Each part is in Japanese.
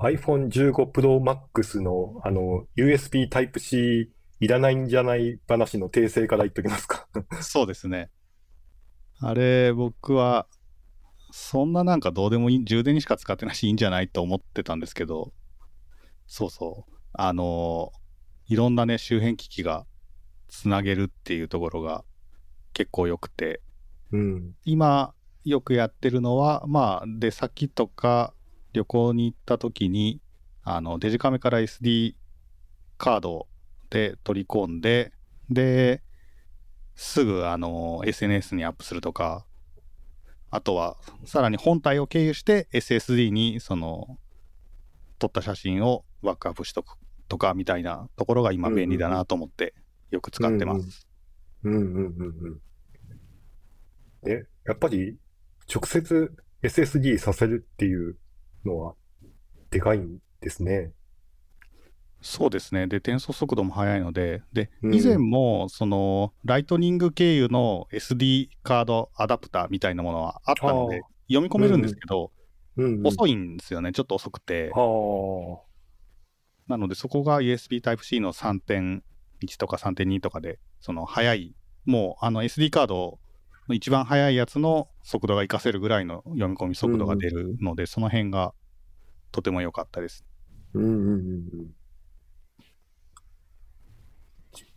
iPhone15 Pro Max のあの USB Type-C いらないんじゃない話の訂正から言っときますか。そうですね。あれ、僕は、そんななんかどうでもいい、充電にしか使ってないしいいんじゃないと思ってたんですけど、そうそう。あの、いろんなね、周辺機器がつなげるっていうところが結構良くて、うん。今よくやってるのは、まあ、出先とか旅行に行った時に、あの、デジカメから SD カードで取り込んで、で、すぐ、あの、SNS にアップするとか、あとは、さらに本体を経由して SSD に、その、撮った写真をバックアップしとくとか、みたいなところが今便利だなと思って、よく使ってます。うんうんうんうん。え、やっぱり直接 SSD させるっていうのはでかいんですね。そうですね。で、転送速度も速いので、で、うん以前も、その、ライトニング経由の SD カードアダプターみたいなものはあったので読み込めるんですけど、うんうん。遅いんですよね。ちょっと遅くて。はなので、そこが USB Type-C の3.1とか3.2とかで、その、速い、もう、あの SD カードの一番速いやつの速度が活かせるぐらいの読み込み速度が出るので、その辺がとても良かったです。あ。うんうんうん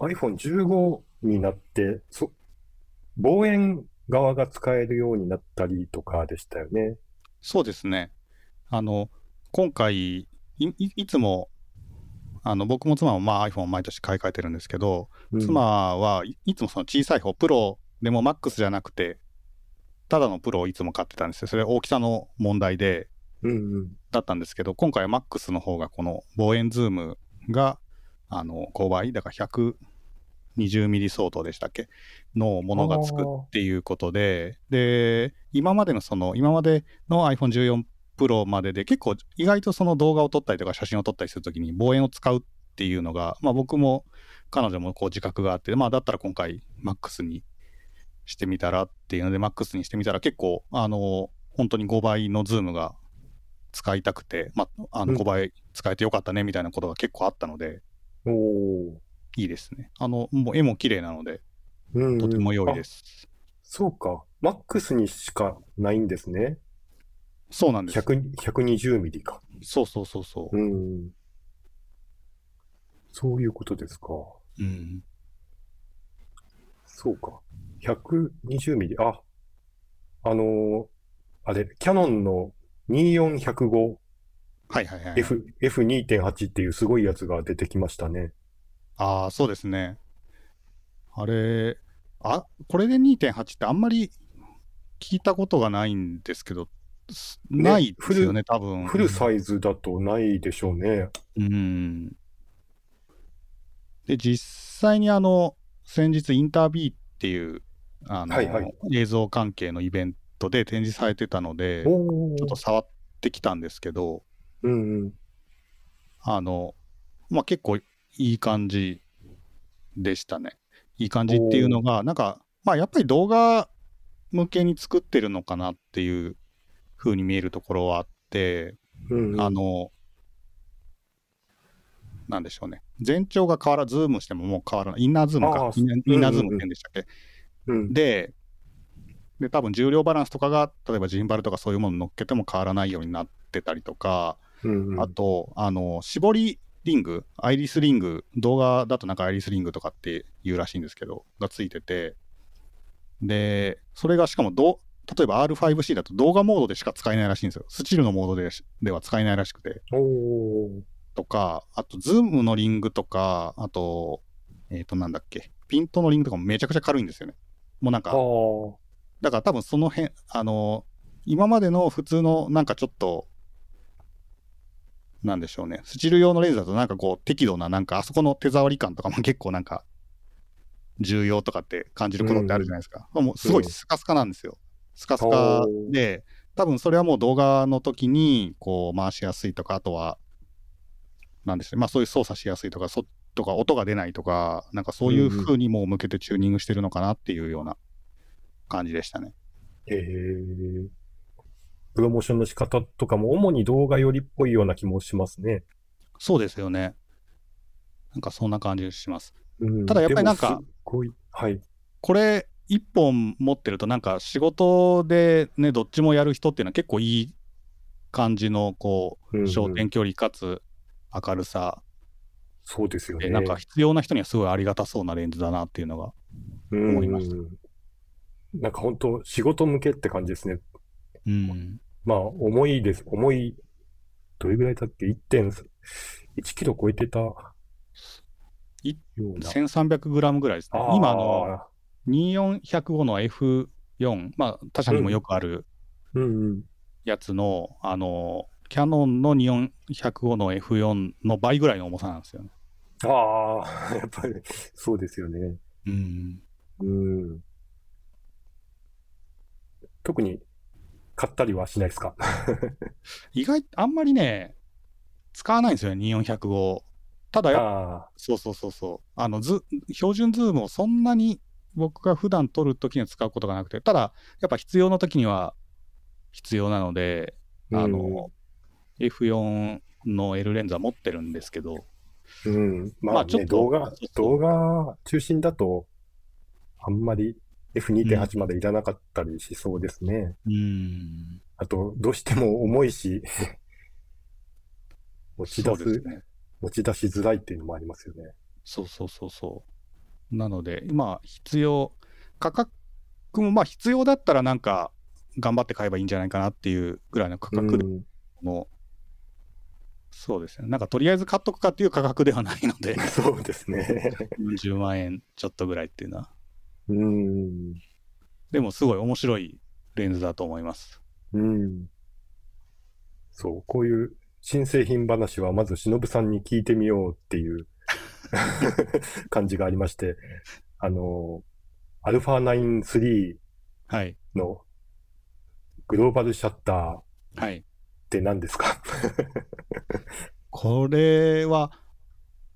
うん。iPhone15 になって、そ、望遠側が使えるようになったりとかでしたよね。そうですね。あの、今回、いいいつも、あのでもその小さい方、プロでも MAX じゃなくて、ただのプロをいつも買ってたんですよ。それは大きさの問題で、うんうん。だったんですけど、今回は MAX の方がこの望遠ズームがあの5倍、だから120ミリ相当でしたっけ？のものがつくっていうことで、で、今までのその、今までの iPhone14 Pro までで結構意外とその動画を撮ったりとか写真を撮ったりするときに望遠を使うっていうのが、まあ僕も彼女もこう自覚があって、まあだったら今回 MAX にしてみたらっていうので MAX にしてみたら結構あの、本当に5倍のズームが使いたくて、まあ、あのうん5倍使えてよかったねみたいなことが結構あったので、おお。いいですね。あの、もう絵も綺麗なので、うんうんとても良いあです。そうか。MAX にしかないんですね。そうなんです。100 120ミリか。そうそうそうそう。うん。そういうことですか。うん。そうか。120ミリ。あ、あのーあれ、キャノンの 24-105F、はいはいはい。F2.8 っていうすごいやつが出てきましたね。ああ、そうですね。あれ、あ、これで2.8ってあんまり聞いたことがないんですけど、すねないですよね、多分。フルサイズだとないでしょうね。うん。で、実際にあの、先日インタービーっていう、あの、はいはい映像関係のイベントで展示されてたので、ちおょっとー。触ってきたんですけど、うんうん。あの、まあ、結構いい感じでしたね。いい感じっていうのが、なんか、まあ、やっぱり動画向けに作ってるのかなっていう風に見えるところはあって、うんうん。あの、なんでしょうね。全長が変わらズームしてももう変わらない。インナーズームか。インナーズームって言うんでしたっけ、うん。で、で、多分重量バランスとかが、例えばジンバルとかそういうもの乗っけても変わらないようになってたりとか、うんうんあと、あの、絞りリング、アイリスリング、動画だとなんかアイリスリングとかって言うらしいんですけど、がついてて、で、それがしかもどう、例えば R5C だと動画モードでしか使えないらしいんですよ。スチールのモードででは使えないらしくて。とか、あと、ズームのリングとか、あと、えっ、と、なんだっけ、ピントのリングとかもめちゃくちゃ軽いんですよね。もうなんか。だから多分その辺、あの、今までの普通のなんかちょっと、なんでしょうね、スチール用のレーズだとなんかこう適度ななんかあそこの手触り感とかも 結構なんか重要とかって感じることってあるじゃないですか。もうすごいスカスカなんですよ。スカスカで、多分それはもう動画の時にこう回しやすいとか、あとは、なんでしょうね、まあそういう操作しやすいとか、そとか音が出ないとか、なんかそういう風にもう向けてチューニングしてるのかなっていうような感じでしたね。へえ。プロモーションの仕方とかも主に動画寄りっぽいような気もしますね。そうですよね。なんかそんな感じします。うん、ただやっぱりなんかはい。これ一本持ってるとなんか仕事でねどっちもやる人っていうのは結構いい感じのこう焦点距離かつ明るさそうですよね。でなんか必要な人にはすごいありがたそうなレンズだなっていうのが思いましたうんなんか本当仕事向けって感じですね。うんまあ、重いです。重い、どれぐらいだっけ ?1.1 キロ超えてたよい、うな。1300g ぐらいですね今あの24105の F4 まあ他社にもよくあるうんうん。やつの、あのキャノンの2405の F4 の倍ぐらいの重さなんですよね。ああ、やっぱり、そうですよね。うん。うん。特に、買ったりはしないですか？意外あんまりね使わないんですよね24105ただそうそうそうそう。あのズ標準ズームをそんなに僕が普段撮るときには使うことがなくてただやっぱ必要なときには必要なのであ、あの、F4 の L レンズは持ってるんですけどうん、うん。まあね、まあちょっと動画動画中心だと、あんまり F2.8 までいらなかったりしそうですね。うんあと、どうしても重いし、持ち出す、ね持ち出しづらいっていうのもありますよね。そうそうそうそうなので今必要価格もまあ必要だったらなんか頑張って買えばいいんじゃないかなっていうぐらいの価格でうんの、そうですねなんかとりあえず買っとくかっていう価格ではないので。そうですね。40万円ちょっとぐらいっていうのは。うん。でもすごい面白いレンズだと思います。うん。そう、こういう新製品話はまず忍さんに聞いてみようっていう 感じがありまして、あの、アルファ9 3はい。のグローバルシャッター。っはいて何ですか？これは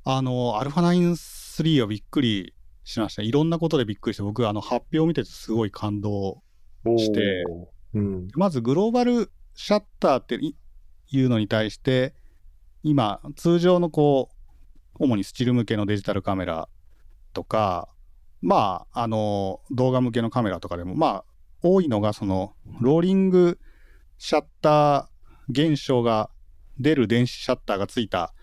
あの α9-3 はびっくりしました。いろんなことでびっくりして僕あの発表を見ててすごい感動して。うん。まずグローバルシャッターっていいうのに対して今通常のこう主にスチール向けのデジタルカメラとかまああの動画向けのカメラとかでもまあ多いのがそのローリングシャッター現象が出る電子シャッターがついた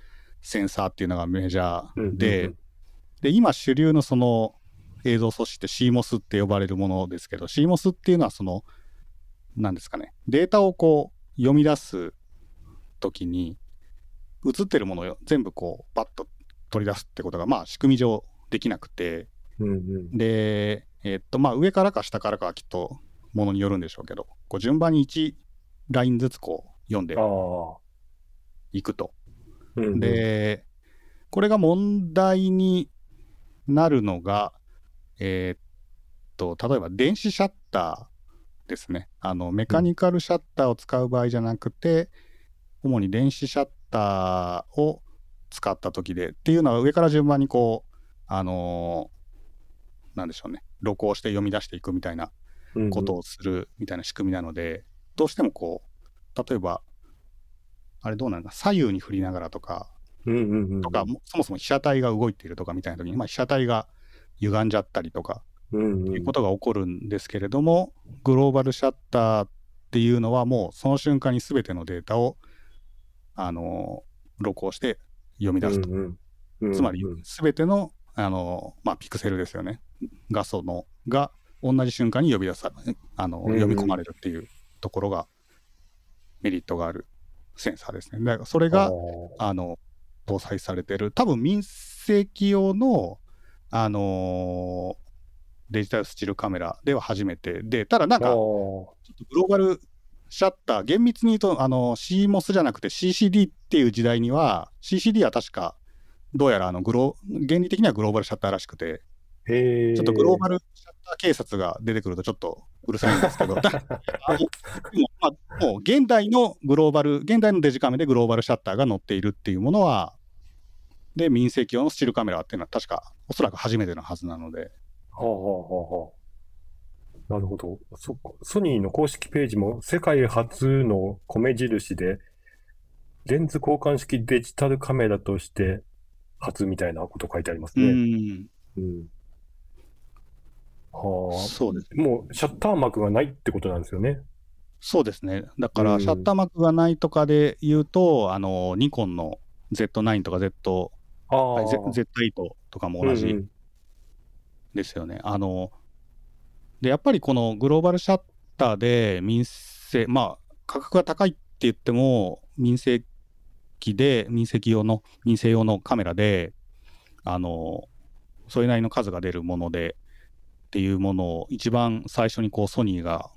センサーっていうのがメジャうんうんうんーで、で今主流のその映像素子って CMOS って呼ばれるものですけど CMOS っていうのはその何ですかねデータをこう読み出す時に映ってるものを全部こうバッと取り出すってことがまあ仕組み上できなくてうんうん。でえっとまあ上からか下からかはきっとものによるんでしょうけどこう順番に1ラインずつこう読んで。いくとうんうん、で、これが問題になるのが、えーっと、例えば電子シャッターですね。あの、メカニカルシャッターを使う場合じゃなくて、主に電子シャッターを使った時で、っていうのは上から順番にこう、あのーなんでしょうね、録音して読み出していくみたいなことをするみたいな仕組みなので、どうしてもこう、例えば、あれどうなんだ、左右に振りながらとか、うんうんうんうん。とか、もそもそも被写体が動いているとかみたいな時に、まあ、被写体が歪んじゃったりとかうんうんいうことが起こるんですけれども、グローバルシャッターっていうのはもうその瞬間に全てのデータを、あの録音して読み出すと。うんうんうんつまりうん全ての、あのまあ、ピクセルですよね。画素のが同じ瞬間に呼び出さあのうんうん読み込まれるっていうところがメリットがあるセンサーですね。だからそれがあの搭載されてる多分民生用の、あのーデジタルスチールカメラでは初めてでただなんかちょあっとグローバルシャッター厳密に言うとあの CMOS じゃなくて CCD っていう時代には CCD は確かどうやらあのグロ原理的にはグローバルシャッターらしくて。ちょっとグローバルシャッター警察が出てくるとちょっとうるさいんですけどもま あ、もう現代のグローバル現代のデジカメでグローバルシャッターが載っているっていうものはで民生用のスチールカメラっていうのは確かおそらく初めてのはずなのではあはあはあはあなるほど。そっか。ソニーの公式ページも世界初の米印で、レンズ交換式デジタルカメラとして初みたいなこと書いてありますうね。ん。うん。はあ。そうです。もうシャッター幕がないってことなんですよね。そうですね。だから、うんシャッター幕がないとかで言うと、あの、ニコンの Z9 とか Z。はい Z- Z8 とかも同じうんうんですよね。あの、で、やっぱりこのグローバルシャッターで民生、まあ、価格が高いって言っても、民生機で、民生機用の、民生用のカメラで、あの、それなりの数が出るもので、っていうものを一番最初にこうソニーが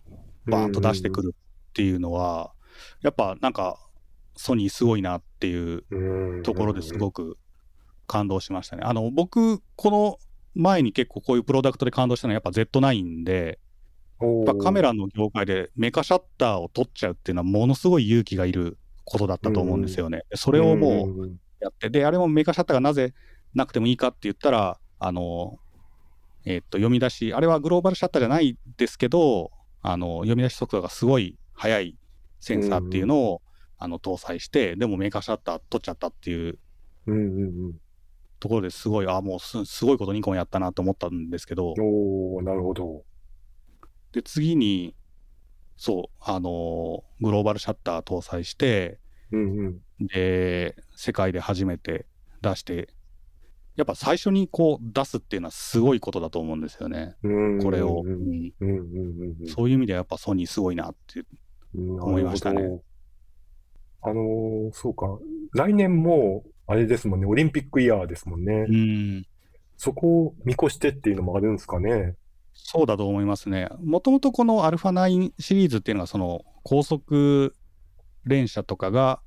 バーンと出してくるっていうのは、やっぱなんかソニーすごいなっていううんところですごく感動しましたね。あの僕、この前に結構こういうプロダクトで感動したのはやっぱ Z9 で、やっぱカメラの業界でメカシャッターを撮っちゃうっていうのはものすごい勇気がいることだったと思うんですよね。それをもううんやって、で、あれもメカシャッターがなぜなくてもいいかって言ったら、あの、えーっと、読み出し、あれはグローバルシャッターじゃないですけど、あの、読み出し速度がすごい速いセンサーっていうのを、あの搭載して、でもメーカーシャッター撮っちゃったっていう。ところですごい、あもうすすごいことニコンやったなと思ったんですけど、おー、なるほど。で、次に、そう、あのグローバルシャッター搭載して、うんうん。で、世界で初めて出して、やっぱ最初にこう出すっていうのはすごいことだと思うんですよね、うんこれを。うんうんうんうんうんそういう意味ではやっぱソニーすごいなって。思いましたね。あのーそうか。来年も、あれですもんね、オリンピックイヤーですもんね。うん、そこを見越してっていうのもあるんですかね。そうだと思いますね。もともとこの α9 シリーズっていうのが、その高速連射とかが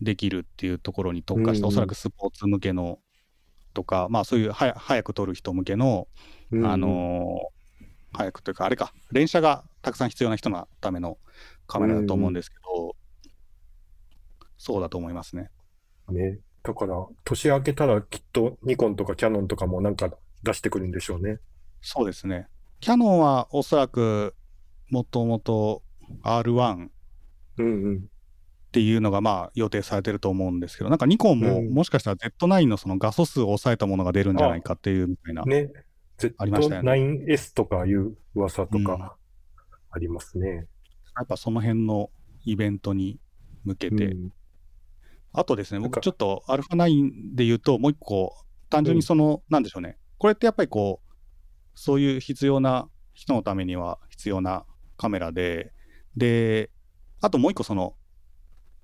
できるっていうところに特化した、うんおそらくスポーツ向けのとか、まあそういうはや早く撮る人向けの、うんあのー早くというか、あれか、連射がたくさん必要な人のためのカメラだと思うんですけど、そうだと思いますね。ね。だから、年明けたらきっとニコンとかキャノンとかもなんか出してくるんでしょうね。そうですね。キャノンはおそらくもともと R1 うんうん。っていうのがまあ予定されてると思うんですけど、なんかニコンもうんもしかしたら Z9 のその画素数を抑えたものが出るんじゃないかっていうみたいな。ね。ありましたよね Z9S とかいう噂とうんかありますね。やっぱその辺のイベントに向けて。うんあとですね、僕ちょっと α9 で言うともう一個、単純にその、なんでしょうね。これってやっぱりこう、そういう必要な人のためには必要なカメラで、で、あともう一個その、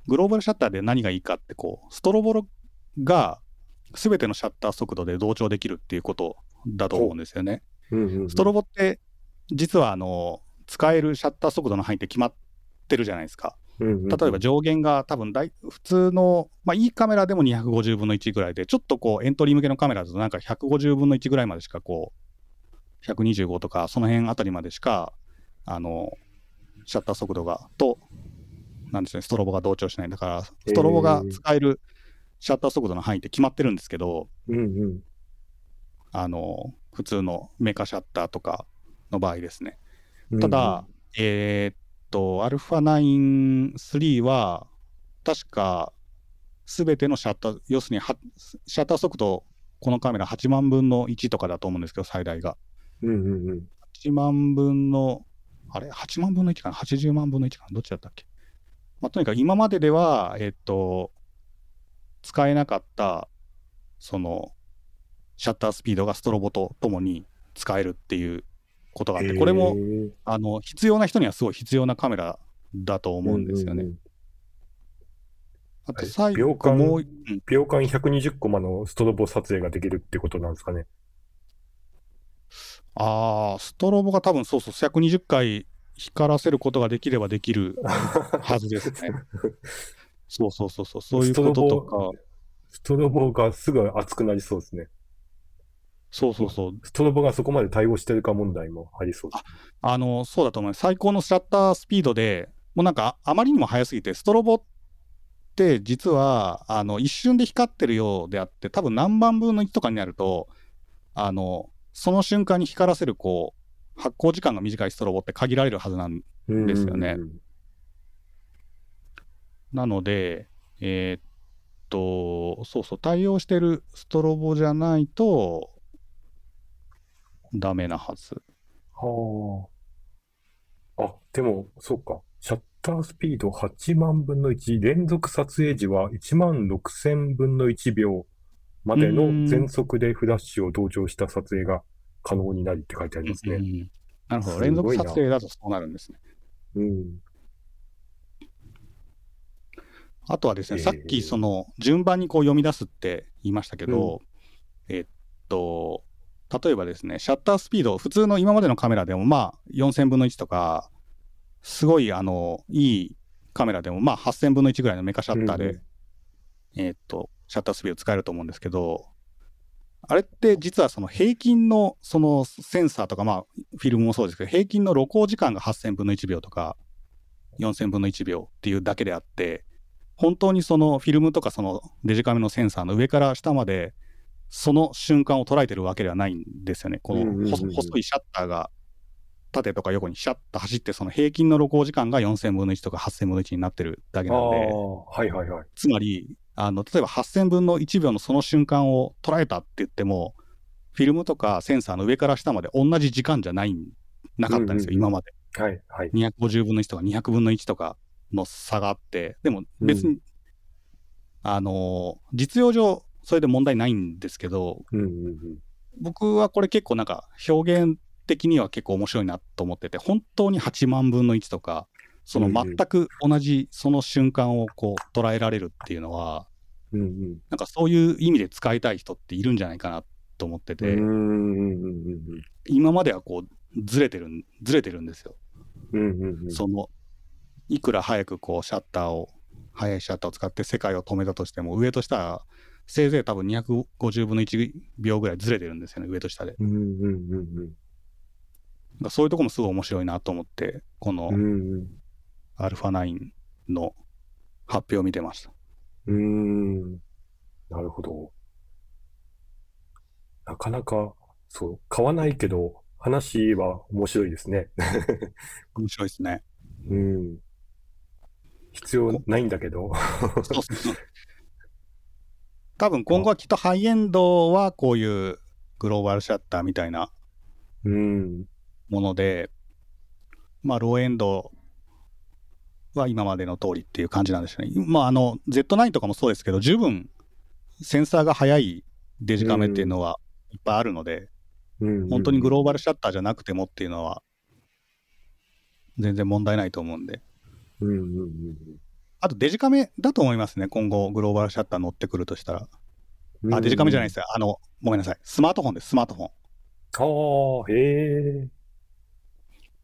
グローバルシャッターで何がいいかってこう、ストロボが全てのシャッター速度で同調できるっていうことだと思うんですよね。うんうんうんストロボって実はあの使えるシャッター速度の範囲って決まってるじゃないですか。うんうんうん例えば上限が多分大普通の、まあ、いいカメラでも250分の1ぐらいで、ちょっとこうエントリー向けのカメラだとなんか150分の1ぐらいまでしかこう、125とかその辺あたりまでしか、あの、シャッター速度がと、なんですね、ストロボが同調しない。だから、ストロボが使えるシャッター速度の範囲って決まってるんですけど、うんうん。あの、普通のメカシャッターとかの場合ですね。うんただ、えーっと、α9-3 は、確か、すべてのシャッター、要するには、シャッター速度、このカメラ8万分の1とかだと思うんですけど、最大が。うんうんうん。8万分の、あれ ?8 万分の1かな ?80 万分の1かな？どっちだったっけ？まあ、とにかく今まででは、えーっと、使えなかった、その、シャッタースピードがストロボとともに使えるっていうことがあって、これもあの必要な人にはすごい必要なカメラだと思うんですよね。うんうんうんあと最後秒間もう、うん秒間120コマのストロボ撮影ができるってことなんですかね。ああ、ストロボが多分そうそう、120回光らせることができればできるはずですね。そうそうそうそう、そういうこととか、ストロボがすぐ熱くなりそうですね。そうそうそう、ストロボがそこまで対応してるか問題もありそうです。あの、そうだと思います。最高のシャッタースピードで、もうなんかああまりにも速すぎて、ストロボって実はあの一瞬で光ってるようであって、多分何万分の1とかになると、あの、その瞬間に光らせるこう発光時間が短いストロボって限られるはずなんですよね。なので、えー、っと、そうそう、対応してるストロボじゃないと、ダメなはず。はあ。あ、でも、そうか。シャッタースピード8万分の1、連続撮影時は1万6000分の1秒までの全速でフラッシュを同調した撮影が可能になりって書いてありますね。うんうん、なるほど。連続撮影だとそうなるんですね。うん。あとはですね、えー、さっきその順番にこう読み出すって言いましたけど、うん、えっと、例えばですね、シャッタースピード、普通の今までのカメラでもまあ4000分の1とか、すごいあの、いいカメラでもまあ8000分の1ぐらいのメカシャッターで、うん、えっと、シャッタースピード使えると思うんですけど、あれって実はその平均のそのセンサーとかまあフィルムもそうですけど、平均の露光時間が8000分の1秒とか4000分の1秒っていうだけであって、本当にそのフィルムとかそのデジカメのセンサーの上から下までその瞬間を捉えてるわけではないんですよね。この細いシャッターが縦とか横にシャッと走ってその平均の露光時間が4000分の1とか8000分の1になってるだけなんで、はいはいはい、つまりあの例えば8000分の1秒のその瞬間を捉えたって言ってもフィルムとかセンサーの上から下まで同じ時間じゃないなかったんですよ、今まで。はいはい、250分の1とか200分の1とかの差があって、でも別に、うん、あの、実用上、それで問題ないんですけど、うんうんうん、僕はこれ結構なんか表現的には結構面白いなと思ってて、本当に8万分の1とか、その全く同じその瞬間をこう捉えられるっていうのは、うんうん、なんかそういう意味で使いたい人っているんじゃないかなと思ってて、今まではこうずれてるずれてるんですよ。うんうんうん、そのいくら早くこうシャッターを速いシャッターを使って世界を止めたとしても上と下はせいぜい多分250分の1秒ぐらいずれてるんですよね上と下で、うんうんうん、そういうとこもすごい面白いなと思ってこの α9 の発表を見てましたうん。なるほど。なかなかそう買わないけど話は面白いですね。面白いですね。うん。必要ないんだけど。そうそう多分今後はきっとハイエンドはこういうグローバルシャッターみたいなもので、うん、まあローエンドは今までの通りっていう感じなんですよね。まああの Z9 とかもそうですけど十分センサーが速いデジカメっていうのはいっぱいあるので、うん、本当にグローバルシャッターじゃなくてもっていうのは全然問題ないと思うんで。うんうんうん、あとデジカメだと思いますね、今後、グローバルシャッター乗ってくるとしたら。あ、デジカメじゃないですよ。あの、ごめんなさい。スマートフォンです、スマートフォン。ああ、へえ。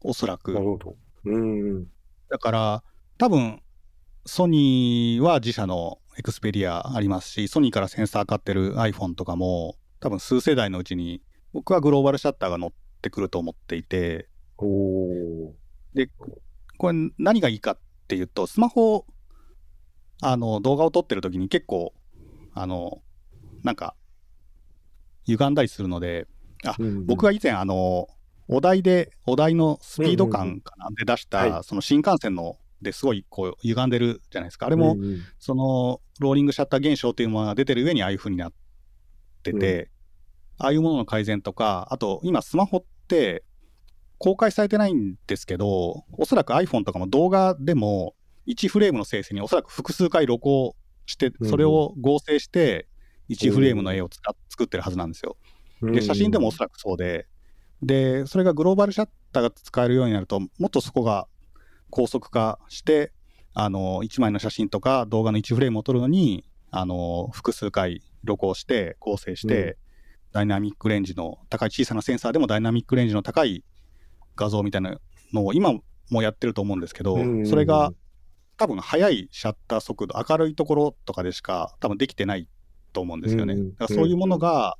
おそらく。なるほど。うん。だから、多分ソニーは自社のエクスペリアありますし、ソニーからセンサー買ってる iPhone とかも、多分数世代のうちに、僕はグローバルシャッターが乗ってくると思っていて、で、これ何がいいかっていうと、スマホ、あの、動画を撮ってる時に結構、あの、なんか、歪んだりするので、あ、うんうん、僕が以前、あの、お題で、お題のスピード感かなで出した、その新幹線のですごいこう歪んでるじゃないですか。あれも、うんうん、そのローリングシャッター現象っていうものが出てる上にああいう風になってて、うん、ああいうものの改善とか、あと今スマホって、公開されてないんですけど、おそらく iPhone とかも動画でも、1フレームの生成におそらく複数回録音して、それを合成して、1フレームの絵を作ってるはずなんですよ。で、写真でもおそらくそうで、で、それがグローバルシャッターが使えるようになると、もっとそこが高速化して、あの、1枚の写真とか動画の1フレームを撮るのに、あの、複数回録音して合成して、ダイナミックレンジの高い小さなセンサーでもダイナミックレンジの高い画像みたいなのを今もやってると思うんですけど、それが多分速いシャッター速度、明るいところとかでしか多分できてないと思うんですよね。だからそういうものが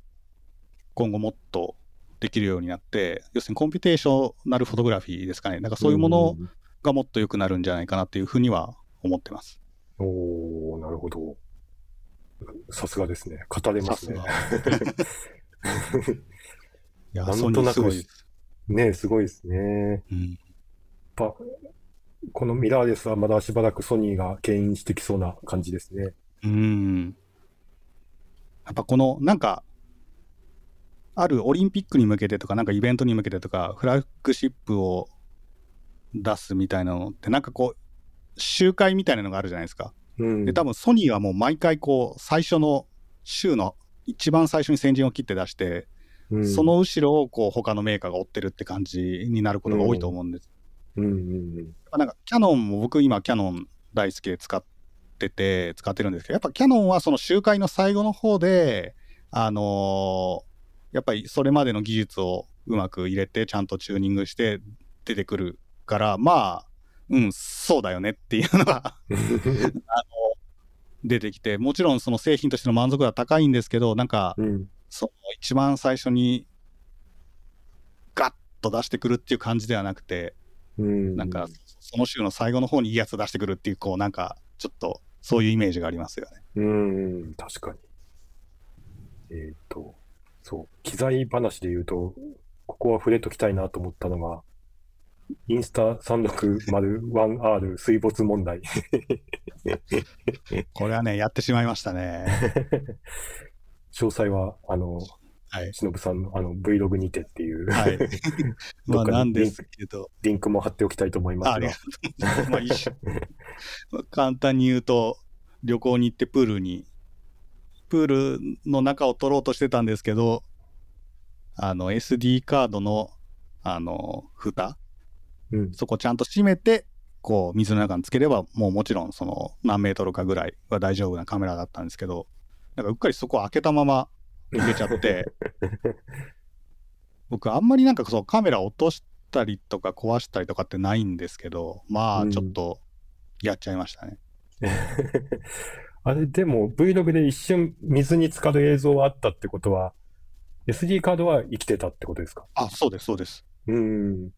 今後もっとできるようになって、要するにコンピュテーショナルフォトグラフィーですかね。なんかそういうものがもっと良くなるんじゃないかなっていうふうには思ってます。おおなるほど。さすがですね。語れますね。いや、なんとなくねえ、すごいですね。やっうん。ぱ、このミラーレスはまだしばらくソニーが牽引してきそうな感じですね。うん。やっぱこの、なんか、あるオリンピックに向けてとか、なんかイベントに向けてとか、フラッグシップを出すみたいなのって、なんかこう、集会みたいなのがあるじゃないですか。うん。で、多分ソニーはもう毎回こう、最初の週の一番最初に先陣を切って出して、うんそ、の後ろをこう他のメーカーが追ってるって感じになることが多いと思うんです。うんうんなんかキャノンも僕今キャノン大好きで使ってて使ってるんですけどやっぱキャノンはその集会の最後の方であのーやっぱりそれまでの技術をうまく入れてちゃんとチューニングして出てくるからまあうんそうだよねっていうのがうん。出てきてもちろんその製品としての満足度は高いんですけどなんかうん。その一番最初にガッと出してくるっていう感じではなくてうん。なんか、その週の最後の方にいいやつ出してくるっていう、こう、なんか、ちょっと、そういうイメージがありますよね。うん、確かに。えっと、そう、機材話で言うと、ここは触れときたいなと思ったのが、インスタ 360-1R 水没問題。これはね、やってしまいましたね。詳細は、あの、はい。しのぶさんのあの Vlog にてっていう、はい。まあ、なんですけど、リンクも貼っておきたいと思いますがが、とうございまあ、簡単に言うと、旅行に行ってプールに、プールの中を取ろうとしてたんですけど、あの、SD カードの、あの、蓋、うん、そこちゃんと閉めて、こう、水の中につければ、もうもちろん、その、何メートルかぐらいは大丈夫なカメラだったんですけど、なんかうっかりそこを開けたまま入れちゃって、僕、あんまりなんかそう、カメラ落としたりとか壊したりとかってないんですけど、まあ、うんちょっと、やっちゃいましたね。あれ、でも Vlog で一瞬水に浸かる映像はあったってことは、SD カードは生きてたってことですか？あ、そうです、そうです。うん。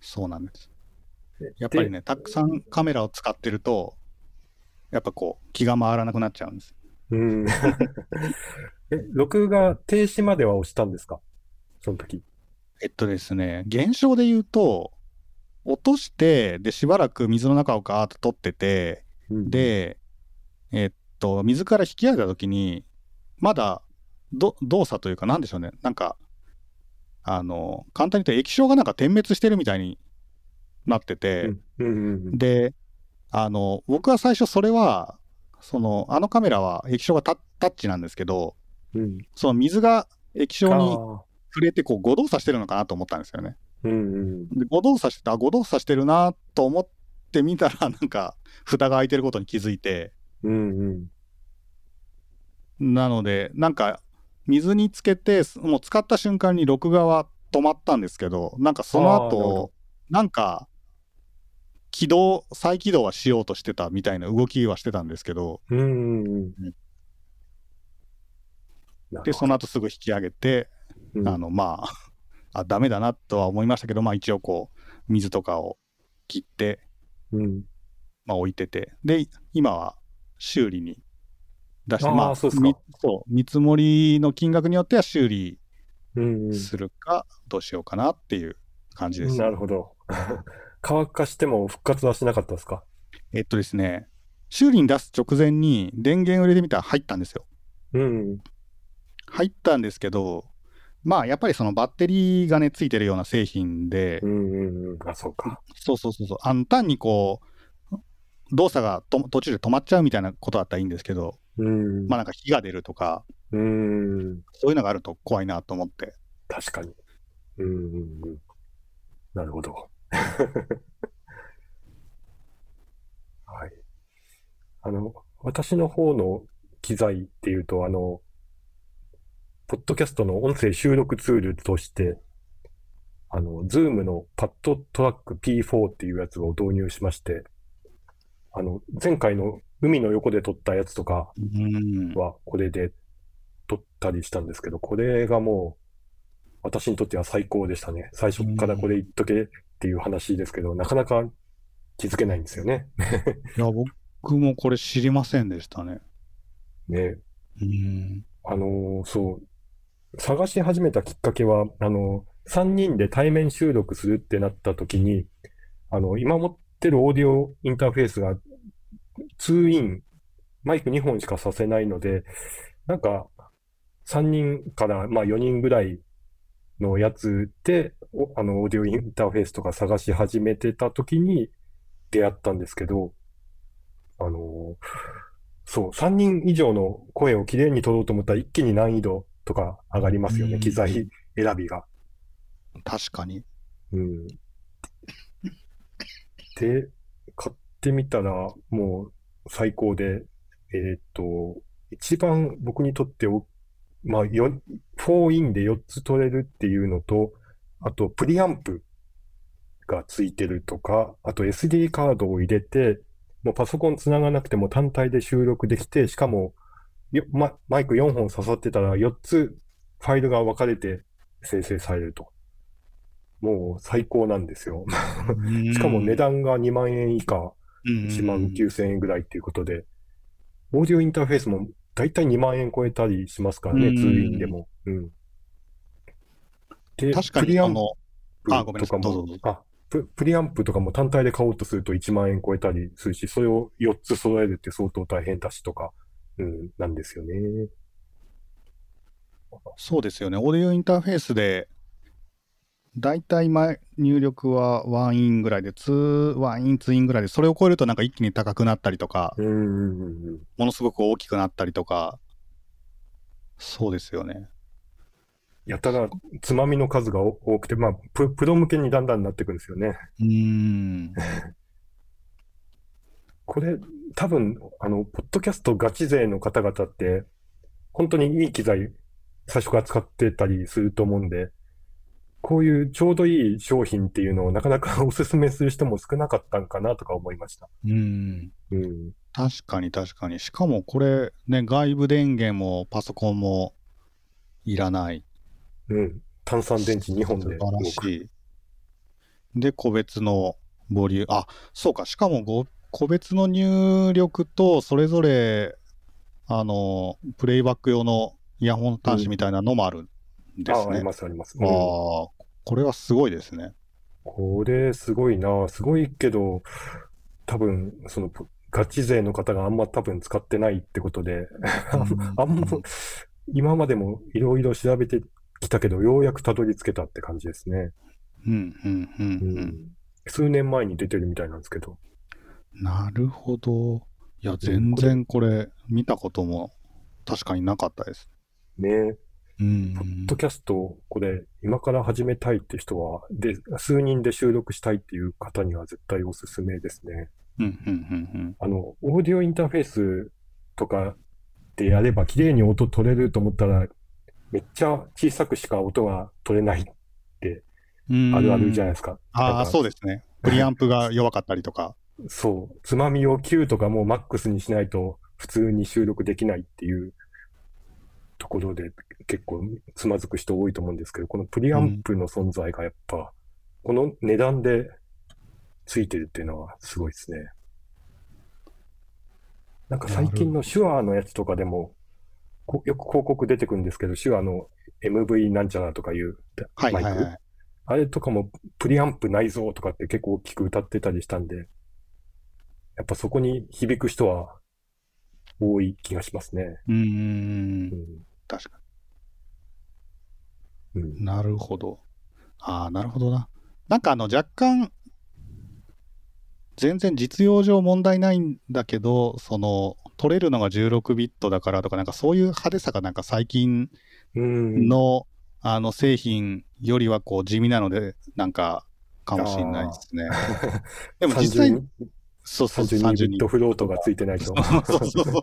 そうなんです。でやっぱりね、たくさんカメラを使ってると、やっぱこう、気が回らなくなっちゃうんです。うん。え、録画停止までは押したんですか？その時。えっとですね、現象で言うと、落として、で、しばらく水の中をガーッと取ってて、うん、で、えっと、水から引き上げたときに、まだど動作というか、なんでしょうね、なんか、あの、簡単に言うと液晶がなんか点滅してるみたいになってて。で、あの、僕は最初それは、その、あのカメラは液晶がタタッチなんですけど、うん。その水が液晶に触れて、こう、誤動作してるのかなと思ったんですよね。うんうん。で、誤動作してて、あ、誤動作してるなと思ってみたら、なんか、蓋が開いてることに気づいて、うんうん。なので、なんか、水につけて、もう使った瞬間に録画は止まったんですけど、なんかその後、なんか、起動、再起動はしようとしてたみたいな動きはしてたんですけど、うんうんうんうん。なるほどで、その後すぐ引き上げて、うんあの、まあ、あ、ダメだなとは思いましたけど、まあ一応こう、水とかを切って、うん。まあ置いてて、で、今は修理に出して、あーまあ、そうですかみそう見積もりの金額によっては修理うんうん。するか、どうしようかなっていう感じです。なるほど。乾かしても復活はしなかったですか？えっとですね、修理に出す直前に電源を入れてみたら入ったんですよ。うん。入ったんですけど、まあやっぱりそのバッテリーがね、ついてるような製品で、うんうんうん。あ、そうか。そうそうそうそう、あの単にこう、動作がと途中で止まっちゃうみたいなことだったらいいんですけど、うん。まあなんか火が出るとか、うん。そういうのがあると怖いなと思って。確かに。うん。なるほど。はい。あの、私の方の機材っていうと、あの、ポッドキャストの音声収録ツールとして、あの、 ZOOM の PodTrak P4 っていうやつを導入しまして、あの、前回の海の横で撮ったやつとかうん。はこれで撮ったりしたんですけど、これがもう私にとっては最高でしたね。最初からこれ言っとけっていう話ですけど、なかなか気づけないんですよね。いや、僕もこれ知りませんでしたね。ね。うん。あのーそう、探し始めたきっかけは、あの、3人で対面収録するってなった時に、あの、今持ってるオーディオインターフェースが2イン、マイク2本しかさせないので、なんか、3人からまあ4人ぐらいのやつで、おあの、オーディオインターフェースとか探し始めてた時に出会ったんですけど、あのーそう、3人以上の声をきれいに取ろうと思ったら一気に難易度とか上がりますよね、うん機材選びが。確かに。うん。で、買ってみたらもう最高で、えーっと、一番僕にとってお、まあ、よ4インで4つ取れるっていうのと、あとプリアンプがついてるとか、あと SD カードを入れて、もうパソコンつながなくても単体で収録できて、しかも、よママイク4本刺さってたら4つファイルが分かれて生成されると。もう最高なんですよ。しかも値段が2万円以下、1万9000円ぐらいっていうことで、オーディオインターフェースもだいたい2万円超えたりしますからね、うんツーインでも。うん。で、確かプリアンにあの、あごめんなさプとかもいどうぞどうぞ、あ、ププリアンプとかも単体で買おうとすると1万円超えたりするし、それを4つ揃えるって相当大変だしとか、うん、なんですよね。そうですよね。オーディオインターフェースで、だいたい前入力は1インぐらいで、2、1イン、2インぐらいで、それを超えるとなんか一気に高くなったりとか。ものすごく大きくなったりとか、そうですよね。やたらつまみの数が多多くて、まあプ、プロ向けにだんだんなってくるんですよね。うーん。これ、多分、あの、ポッドキャストガチ勢の方々って、本当にいい機材、最初から使ってたりすると思うんで、こういうちょうどいい商品っていうのをなかなか お勧めする人も少なかったんかなとか思いました。うん。うん。確かに確かに。しかもこれ、ね、外部電源もパソコンもいらない。うん。炭酸電池2本で素晴ら。しい。で、個別のボリューム、あ、そうか、しかもご個別の入力と、それぞれ、あの、プレイバック用のイヤホン端子みたいなのもあるんでああ、あすね。ります、あります。ああうんー、これはすごいですね。これ、すごいな。すごいけど、多分、その、ガチ勢の方があんま多分使ってないってことで、あんま、今までもいろいろ調べてきたけど、ようやくたどり着けたって感じですね。うん、うん、うん。数年前に出てるみたいなんですけど。なるほど。いや、全然これ、見たことも確かになかったです。ねうんポッドキャスト、これ、今から始めたいって人は、で、数人で収録したいっていう方には絶対おすすめですね。うん、うん、うん、あの、オーディオインターフェースとかでやれば綺麗に音取れると思ったら、めっちゃ小さくしか音が取れないうん。あるあるじゃなないですか。ああ、そうですね。プリアンプが弱かったりとか。そう。つまみを9とかもうマックスにしないと普通に収録できないっていうところで結構つまずく人多いと思うんですけど、このプリアンプの存在がやっぱ、この値段でついてるっていうのはすごいですね。なんか最近の手話のやつとかでも、こよく広告出てくるんですけど、手話の MV なんちゃらとかいうはいマイクはいはい。あれとかもプリアンプないぞとかって結構大きく歌ってたりしたんで、やっぱそこに響く人は多い気がしますね。うーんう。ん。確かうんに。なるほど。ああ、なるほどな。なんかあの、若干、全然実用上問題ないんだけど、その、取れるのが16ビットだからとか、なんかそういう派手さがなんか最近うん。の、あの製品よりはこう地味なので、なんか、かもしれないですね。でも実際、32そうそうそう、32ビットフロートがついてないと。そうそうそう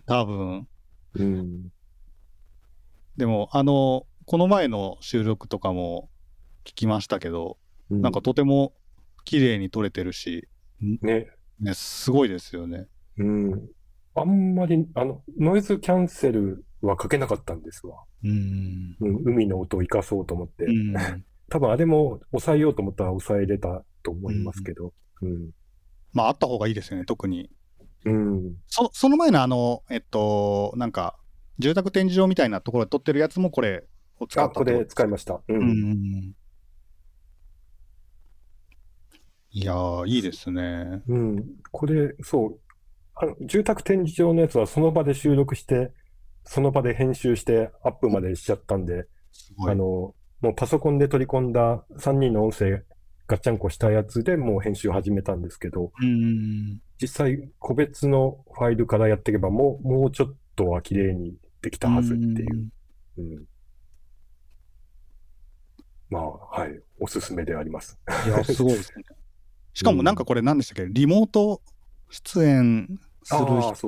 多分。うん。でも、あの、この前の収録とかも聞きましたけど、うんなんかとても綺麗に撮れてるし、ね。ね、すごいですよね。うん。あんまり、あの、ノイズキャンセルはかけなかったんですわ。うん。うん、海の音を生かそうと思って。うん。多分あれも抑えようと思ったら抑えれたと思いますけど。うん。まあ、あった方がいいですよね、特に。うん。そその前のあの、えっと、なんか、住宅展示場みたいなところで撮ってるやつもこれ、を使あ、ったこれ使いました。う。うんん。いやー、いいですね。うん。これ、そう。あの、住宅展示場のやつはその場で収録して、その場で編集してアップまでしちゃったんで。あの、もうパソコンで取り込んだ3人の音声ガッチャンコしたやつでもう編集始めたんですけど、うん。実際個別のファイルからやっていけばもう、もうちょっとは綺麗にできたはずっていう。うん。まあ、はい。おすすめであります。いや、すごいですね。しかもなんかこれ何でしたっけ？リモート出演する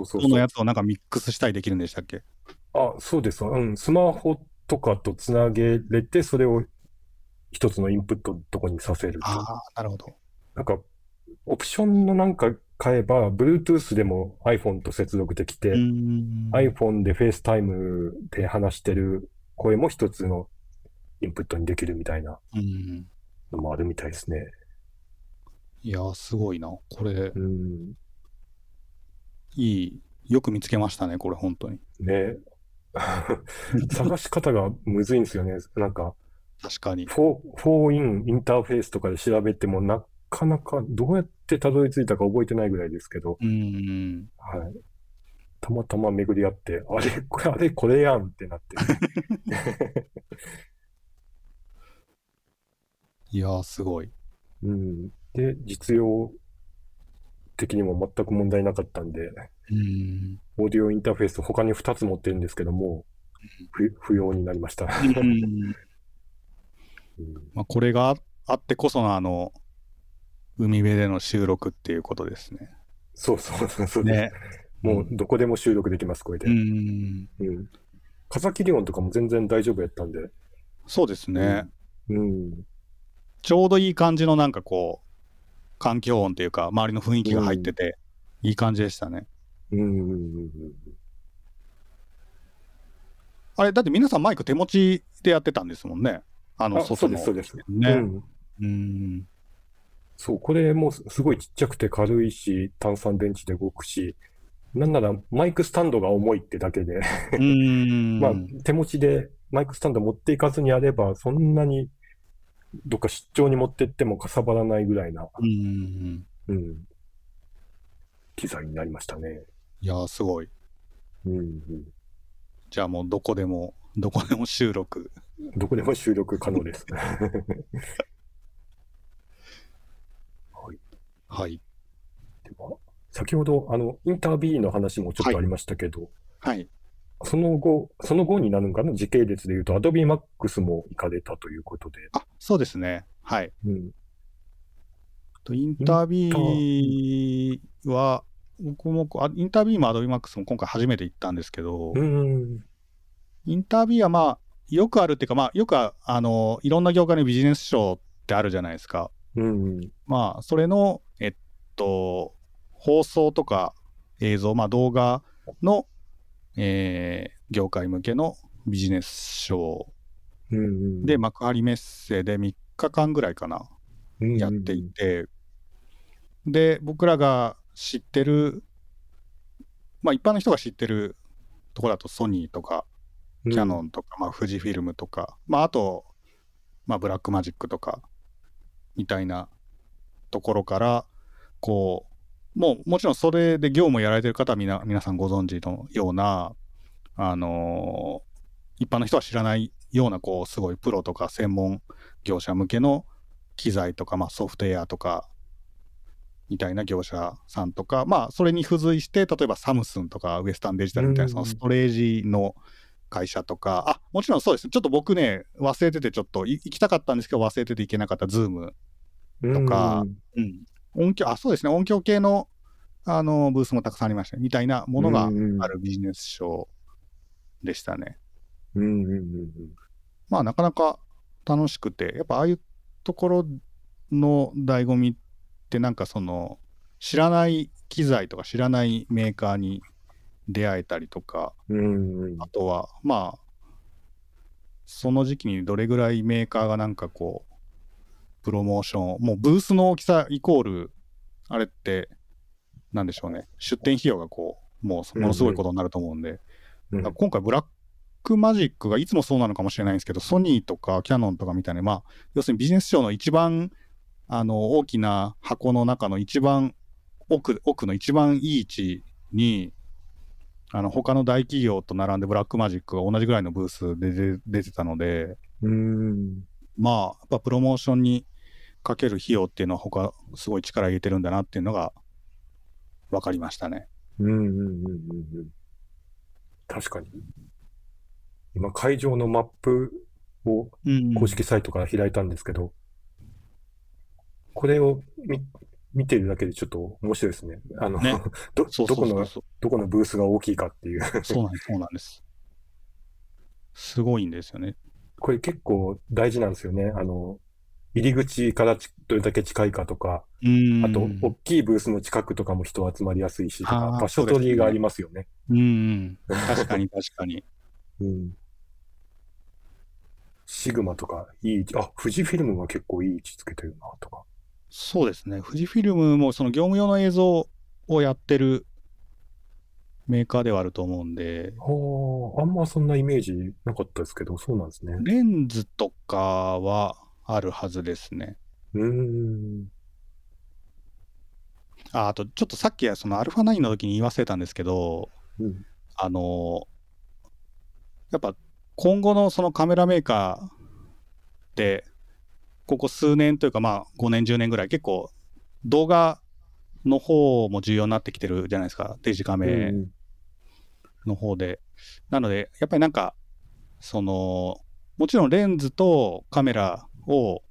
人のや。つをなんかミックスしたりできるんでしたっけ？あ、そうです。うん。スマホとかとつなげれて、それを一つのインプットのとこにさせると。ああ、なるほど。なんか、オプションのなんか変えば、Bluetooth でも iPhone と接続できて、うん。iPhone で FaceTime で話してる声も一つのインプットにできるみたいなうん。のもあるみたいですね。いや、すごいな。これ、うん。いい。よく見つけましたね、これ、本当に。ね。探し方がむずいんですよね。なんか、確かに。フォー、フォーインインターフェースとかで調べてもなかなかどうやってたどり着いたか覚えてないぐらいですけど、うん。はい。たまたま巡り合って、あれ、これ、あれ、これやんってなって。いや、すごい。うん。で、実用的にも全く問題なかったんで、うん。オーディオインターフェース他に2つ持ってるんですけども、不不要になりました。うんうんまあ、これがあってこそのあの、海辺での収録っていうことですね。そうそうそうそう。ね。もうどこでも収録できます、これで。うん。うん。風切り音とかも全然大丈夫やったんで。そうですね。うん。ちょうどいい感じのなんかこう、環境音っていうか、周りの雰囲気が入ってて、いい感じでしたね。うんうんうんあれ、だって皆さんマイク手持ちでやってたんですもんね。あうん。の、外の。うです、そうです。ね。うん。うん。そう、これもすすごいちっちゃくて軽いし、単三電池で動くし、なんならマイクスタンドが重いってだけで、うん。まあ手持ちでマイクスタンド持っていかずにやれば、そんなにどっか出張に持ってってもかさばらないぐらいな、うん。うん、機材になりましたね。いやー、すごい。うんうん、じゃあもうどこでも、どこでも収録。どこでも収録可能です。はい。はい。では、先ほど、あの、インタービーの話もちょっとありましたけど、はい。その後、その後になるんかな？時系列で言うと、Adobe Max も行かれたということで。あ、そうですね。はい。うん。とインタビューは、僕もあインタビューも Adobe Max も今回初めて行ったんですけど、うん。インタビューはまあ、よくあるっていうか、まあ、よくああの、いろんな業界のビジネス書ってあるじゃないですか。うん。まあ、それの、えっと、放送とか映像、まあ、動画の、えー業界向けのビジネス書うん。で、幕張メッセで3日間ぐらいかな、うんやっていて、で、僕らが知ってる、まあ、一般の人が知ってるところだとソニーとか、キャノンとか、まあ、富士フィルムとか、まあ、あと、まあ、ブラックマジックとか、みたいなところから、こう、もう、もちろんそれで業務をやられてる方はみな皆さんご存知のような、あのー一般の人は知らないような、こう、すごいプロとか専門業者向けの機材とか、まあ、ソフトウェアとか、みたいな業者さんとか、まあ、それに付随して、例えばサムスンとかウエスタンデジタルみたいな、そのストレージの会社とか、あ、もちろんそうです。ちょっと僕ね、忘れてて、ちょっとい行きたかったんですけど、忘れてて行けなかった ZOOM。とかうん。音響、あ、そうですね。音響系の、あの、ブースもたくさんありましたね。みたいなものがあるビジネスショーでしたね。うん。うん。うん。まあ、なかなか楽しくて、やっぱああいうところの醍醐味って、なんかその、知らない機材とか知らないメーカーに出会えたりとか、うん。うん。あとは、まあ、その時期にどれぐらいメーカーがなんかこう、プロモーションを、もうブースの大きさイコール、あれって、なんでしょうね、出店費用がこう、もうものすごいことになると思うんで、うんだから今回ブラックマジックがいつもそうなのかもしれないんですけど、ソニーとかキャノンとかみたいな、まあ、要するにビジネスショーの一番あの大きな箱の中の一番奥奥の一番いい位置に、あの他の大企業と並んでブラックマジックが同じぐらいのブースで出出てたので、うん。まあ、やっぱプロモーションにかける費用っていうのは他、すごい力入れてるんだなっていうのが分かりましたね。うんうんうんうんうん。確かに。今、会場のマップをうん公式サイトから開いたんですけど、これを見見てるだけでちょっと面白いですね。あの、ね ど、そうどこの、そうそうそう。どこのブースが大きいかっていう。そうなんです、そうなんです。すごいんですよね。これ結構大事なんですよね。あの、入り口からちどれだけ近いかとか、うん。あと、大きいブースの近くとかも人集まりやすいし場所取りがありますよね。うんうん。確かに確かに。うん。シグマとかいい位置、あ、富士フィルムが結構いい位置つけてるなとか。そうですね。富士フィルムもその業務用の映像をやってるメーカーではあると思うんで、はあ、あんまそんなイメージなかったですけど、そうなんですね。レンズとかはあるはずですね。うーん。ああと、ちょっとさっきその α9 の時に言い忘れたんですけど、うん。あのやっぱ今後のそのカメラメーカーで、ここ数年というか、まあ5年、10年ぐらい、結構動画の方も重要になってきてるじゃないですか、デジカメの方で。なので、やっぱりなんか、その、もちろんレンズとカメラを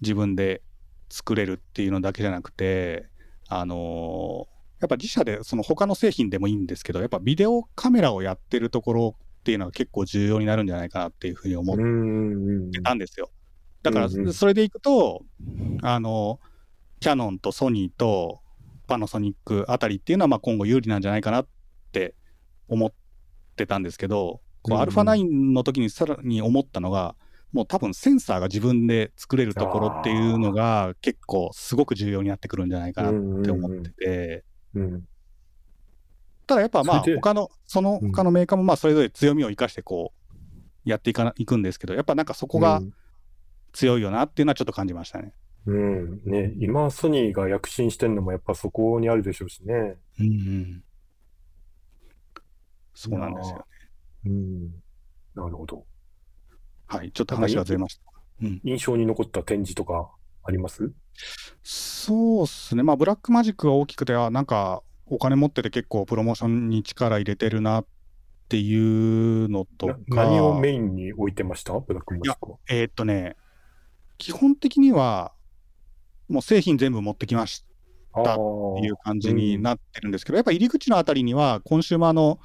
自分で作れるっていうのだけじゃなくて、あのやっぱ自社でその他の製品でもいいんですけど、やっぱビデオカメラをやってるところっていうのは結構重要になるんじゃないかなっていうふうに思ってたんですよ。だからうんうん。それでいくと、あの、キャノンとソニーとパナソニックあたりっていうのはまあ今後有利なんじゃないかなって思ってたんですけど、こううんうん。α9 の時にさらに思ったのが、もう多分センサーが自分で作れるところっていうのが結構すごく重要になってくるんじゃないかなって思ってて、うんただやっぱまあ他の、そのうん。他のメーカーもまあそれぞれ強みを生かしてこうやっていかないくんですけど、やっぱなんかそこが強いよなっていうのはちょっと感じましたね。うん、うん。ね、今ソニーが躍進してんのもやっぱそこにあるでしょうしね。うんうん。そうなんですよね。うん。なるほど。はい。ちょっと話がずれました。うん。印象に残った展示とかあります？そうっすね。まあ、 Blackmagic が大きくて、あなんか、お金持ってて結構プロモーションに力入れてるなっていうのと。何をメインに置いてました？ Blackmagic は。えーっとね、基本的には、もう製品全部持ってきましたああっていう感じになってるんですけど、やっぱ入り口のあたりには、コンシューマーの、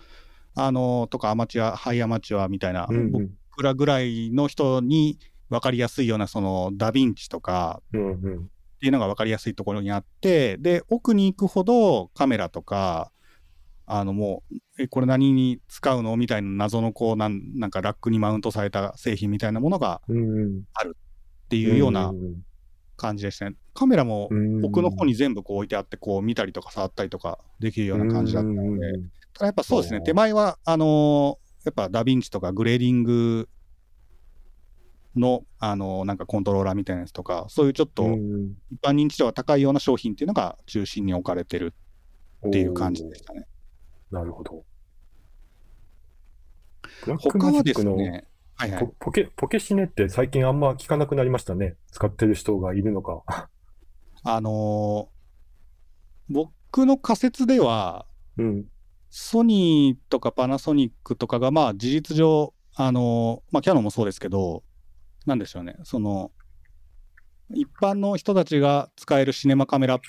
あの、とかアマチュア、ハイアマチュアみたいな、うんうん僕らぐらいの人に分かりやすいような、その、ダヴィンチとかうんうん。っていうのが分かりやすいところにあって、で、奥に行くほどカメラとか、あのもう、え、これ何に使うの？みたいな謎のこうなん、なんかラックにマウントされた製品みたいなものがうんうん。っていうような感じでしたね。カメラも奥の方にに全部こう置いてあって、こう見たりとか触ったりとかできるような感じだったので、うんただやっぱそうですね、手前は、あのーやっぱダヴィンチとかグレーディングの、あのーなんかコントローラーみたいなやつとか、そういうちょっとうん一般認知度が高いような商品っていうのが中心に置かれてるっていう感じでしたね。なるほど。他はですね、はいはいポ。ポケ、ポケシネって最近あんま聞かなくなりましたね。使ってる人がいるのか。あのー僕の仮説では、うん。ソニーとかパナソニックとかが、まあ、事実上、あの、まあ、キャノンもそうですけど、なんでしょうね、その、一般の人たちが使えるシネマカメラ。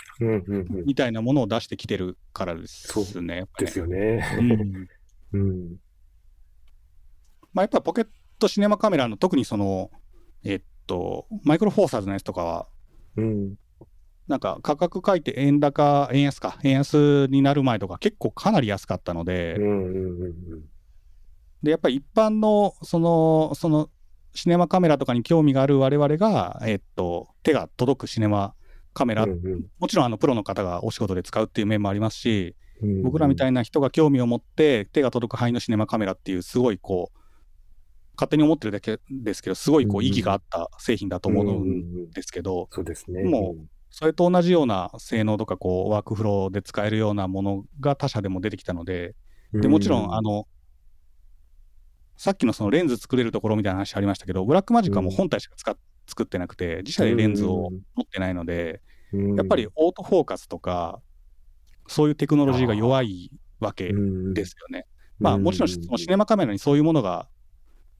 みたいなものを出してきてるからですね。やっぱねですよね。うん うん。まあ、やっぱポケットシネマカメラの特にその、えっと、マイクロフォーサーズのやつとかは、うん。なんか価格書いて円高、円安か、円安になる前とか結構かなり安かったので、うんうんうんで、やっぱり一般の、その、その、シネマカメラとかに興味がある我々が、えっと、手が届くシネマカメラ、うんうんもちろんあのプロの方がお仕事で使うっていう面もありますし、うん。僕らみたいいな人が興味を持って手が届く範囲のシネマカメラっていう、すごいこう、勝手に思ってるだけですけど、すごいこう意義があった製品だと思うんですけど、そうですね。もうそれと同じような性能とかこうワークフローで使えるようなものが他社でも出てきたので、でもちろん、あの、さっきのそのレンズ作れるところみたいな話ありましたけど、 Blackmagic はもう本体しか使っ作ってなくて、自社でレンズを持ってないので、やっぱりオートフォーカスとか、そういうテクノロジーが弱いわけですよね。まあもちろんそのシネマカメラにそういうものが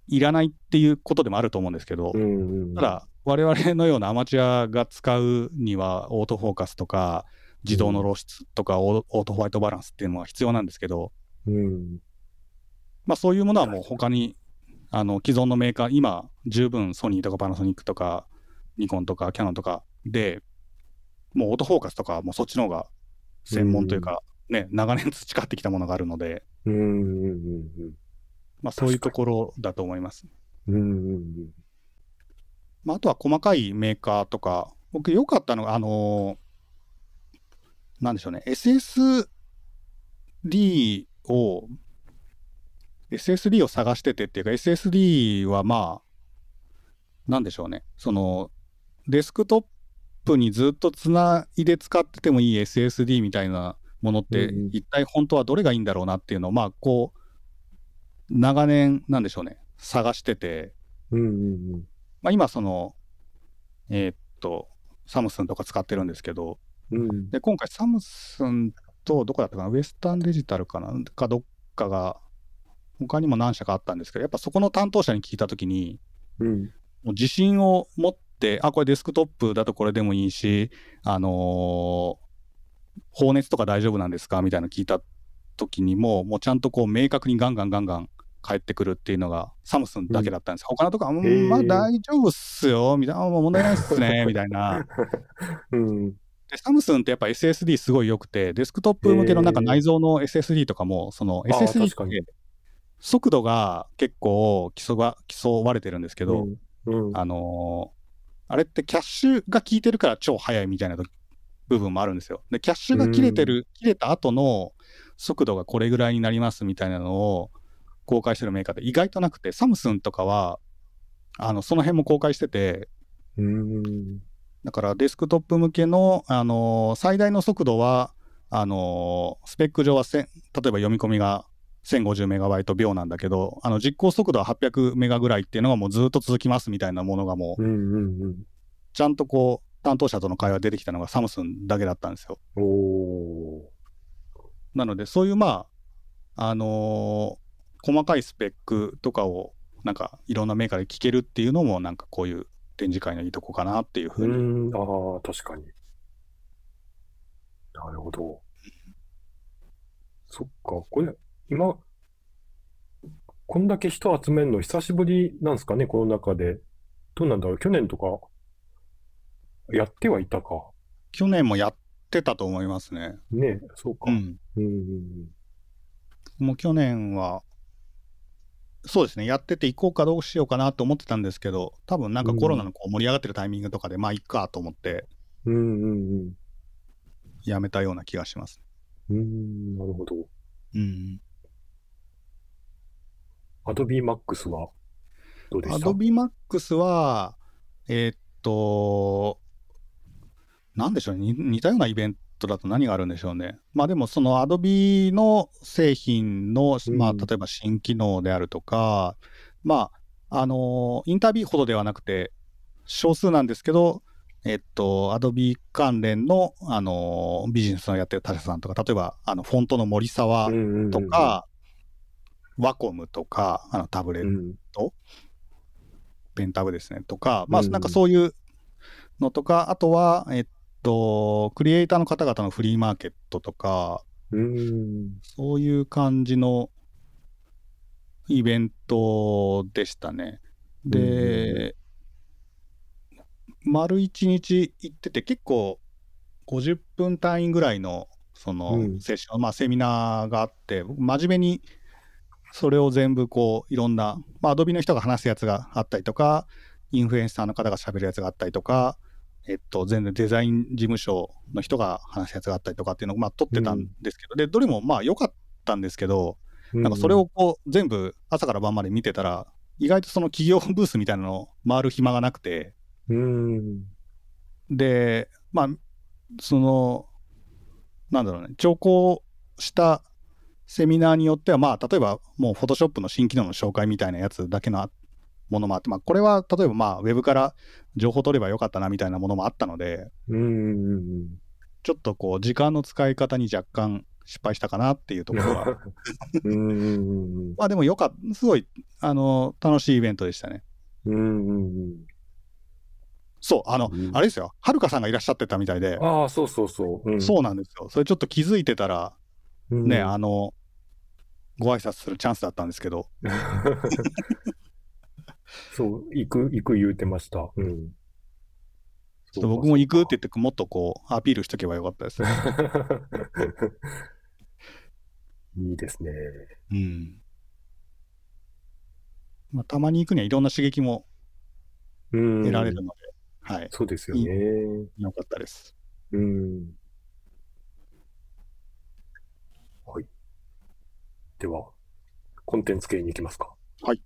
いらないっていうことでもあると思うんですけど、ただ我々のようなアマチュアが使うにはオートフォーカスとか自動の露出とかオートホワイトバランスっていうのは必要なんですけど、まあそういうものはもう他にあの既存のメーカー今十分ソニーとかパナソニックとかニコンとかキャノンとかでもうオートフォーカスとかもうそっちの方が専門というか、ね、長年培ってきたものがあるので、まあ、そういうところだと思います。まあ、あとは細かいメーカーとか、僕良かったのが、あのー、なんでしょうね、SSD を、SSD を探しててっていうか、SSD はまあ、なんでしょうね、その、デスクトップにずっとつないで使っててもいい SSD みたいなものって、一体本当はどれがいいんだろうなっていうのを、まあ、こう、長年、なんでしょうね、探してて、うんうんうん。まあ、今、その、えー、っと、サムスンとか使ってるんですけど、うん、で今回、サムスンと、どこだったかな、ウエスタンデジタルかな、かどっかが、他にも何社かあったんですけど、やっぱそこの担当者に聞いたときに、うん、もう自信を持って、あ、これデスクトップだとこれでもいいし、あのー、放熱とか大丈夫なんですか？みたいなの聞いた時にも、もうちゃんとこう明確にガンガンガンガン帰ってくるっていうのがサムスンだけだったんですよ。うん、他のとこは、まあ大丈夫っすよ、みたいな、問題ないっすね、みたいな。うん、でサムスンってやっぱ SSD すごい良くて、デスクトップ向けのなんか内蔵の SSD とかも、その SSD って速度が結構競わ競われてるんですけど、うんうん、あのー、あれってキャッシュが効いてるから超速いみたいな部分もあるんですよ。で、キャッシュが切れてる、切れた後の速度がこれぐらいになりますみたいなのを公開してるメーカーで意外となくて、サムスンとかは、あの、その辺も公開してて、だからデスクトップ向けの、あのー、最大の速度は、あのー、スペック上は例えば読み込みが1050メガバイト秒なんだけど、あの実行速度は800メガぐらいっていうのがもうずっと続きますみたいなものがもう、ちゃんとこう、担当者との会話出てきたのがサムスンだけだったんですよ。なので、そういうまあ、あのー、細かいスペックとかをなんかいろんなメーカーで聞けるっていうのもなんかこういう展示会のいいとこかなっていうふうに。ああ、確かに。なるほど。そっか、これ、今、こんだけ人集めるの久しぶりなんですかね、この中で。どうなんだろう、去年とか、やってはいたか。去年もやってたと思いますね。ねそうか。うん。うん、もう去年は、そうですね、やってて行こうかどうしようかなと思ってたんですけど、多分なんかコロナのこう盛り上がってるタイミングとかで、うん、まあ、いっかと思って、うんうんうん。やめたような気がします。うん、なるほど。うん。Adobe Max はどうでした ?Adobe Max は、えー、っと、なんでしょうね、似たようなイベントだと何があるんでしょうね。まあでも、その Adobe の製品の、まあ、例えば新機能であるとか、うん、まあ、あの、インタビューほどではなくて、少数なんですけど、えっと、Adobe 関連の、あの、ビジネスをやってる他社さんとか、例えば、あの、フォントの森沢とか、ワコムとか、あのタブレット、うん、ペンタブですね、とか、まあ、なんかそういうのとか、あとは、えっと、クリエイターの方々のフリーマーケットとか、うん、そういう感じのイベントでしたね。で、丸一日行ってて、結構50分単位ぐらいのそのセッション、うん、まあセミナーがあって、真面目にそれを全部こういろんな、まあ、アドビの人が話すやつがあったりとか、インフルエンサーの方が喋るやつがあったりとか、えっと、全然デザイン事務所の人が話すやつがあったりとかっていうのを、まあ、撮ってたんですけど、うん、で、どれもまあ良かったんですけど、なんかそれをこう全部朝から晩まで見てたら、意外とその企業ブースみたいなの回る暇がなくて、うん。で、まあ、その、なんだろうね、調校したセミナーによっては、まあ、例えばもう、フォトショップの新機能の紹介みたいなやつだけのものもあって、まあ、これは例えば、まあ、ウェブから情報取ればよかったなみたいなものもあったので、うん。ちょっとこう、時間の使い方に若干失敗したかなっていうところは、うん。まあでもよかった、すごい、あの、楽しいイベントでしたね。うん。そう、あの、うんあれですよ、はるかさんがいらっしゃってたみたいで、ああ、そうそうそう。うん、そうなんですよ。それちょっと気づいてたら、うんね、あの、ご挨拶するチャンスだったんですけど、そう、行く、行く言うてました。うん。ちょっと僕も行くって言って、もっとこう、アピールしとけばよかったです。いいですね。うん。まあ、たまに行くにはいろんな刺激もうん。得られるので、はい、そうですよね。よかったです。うん。はい。では、コンテンツ系に行きますか。はい。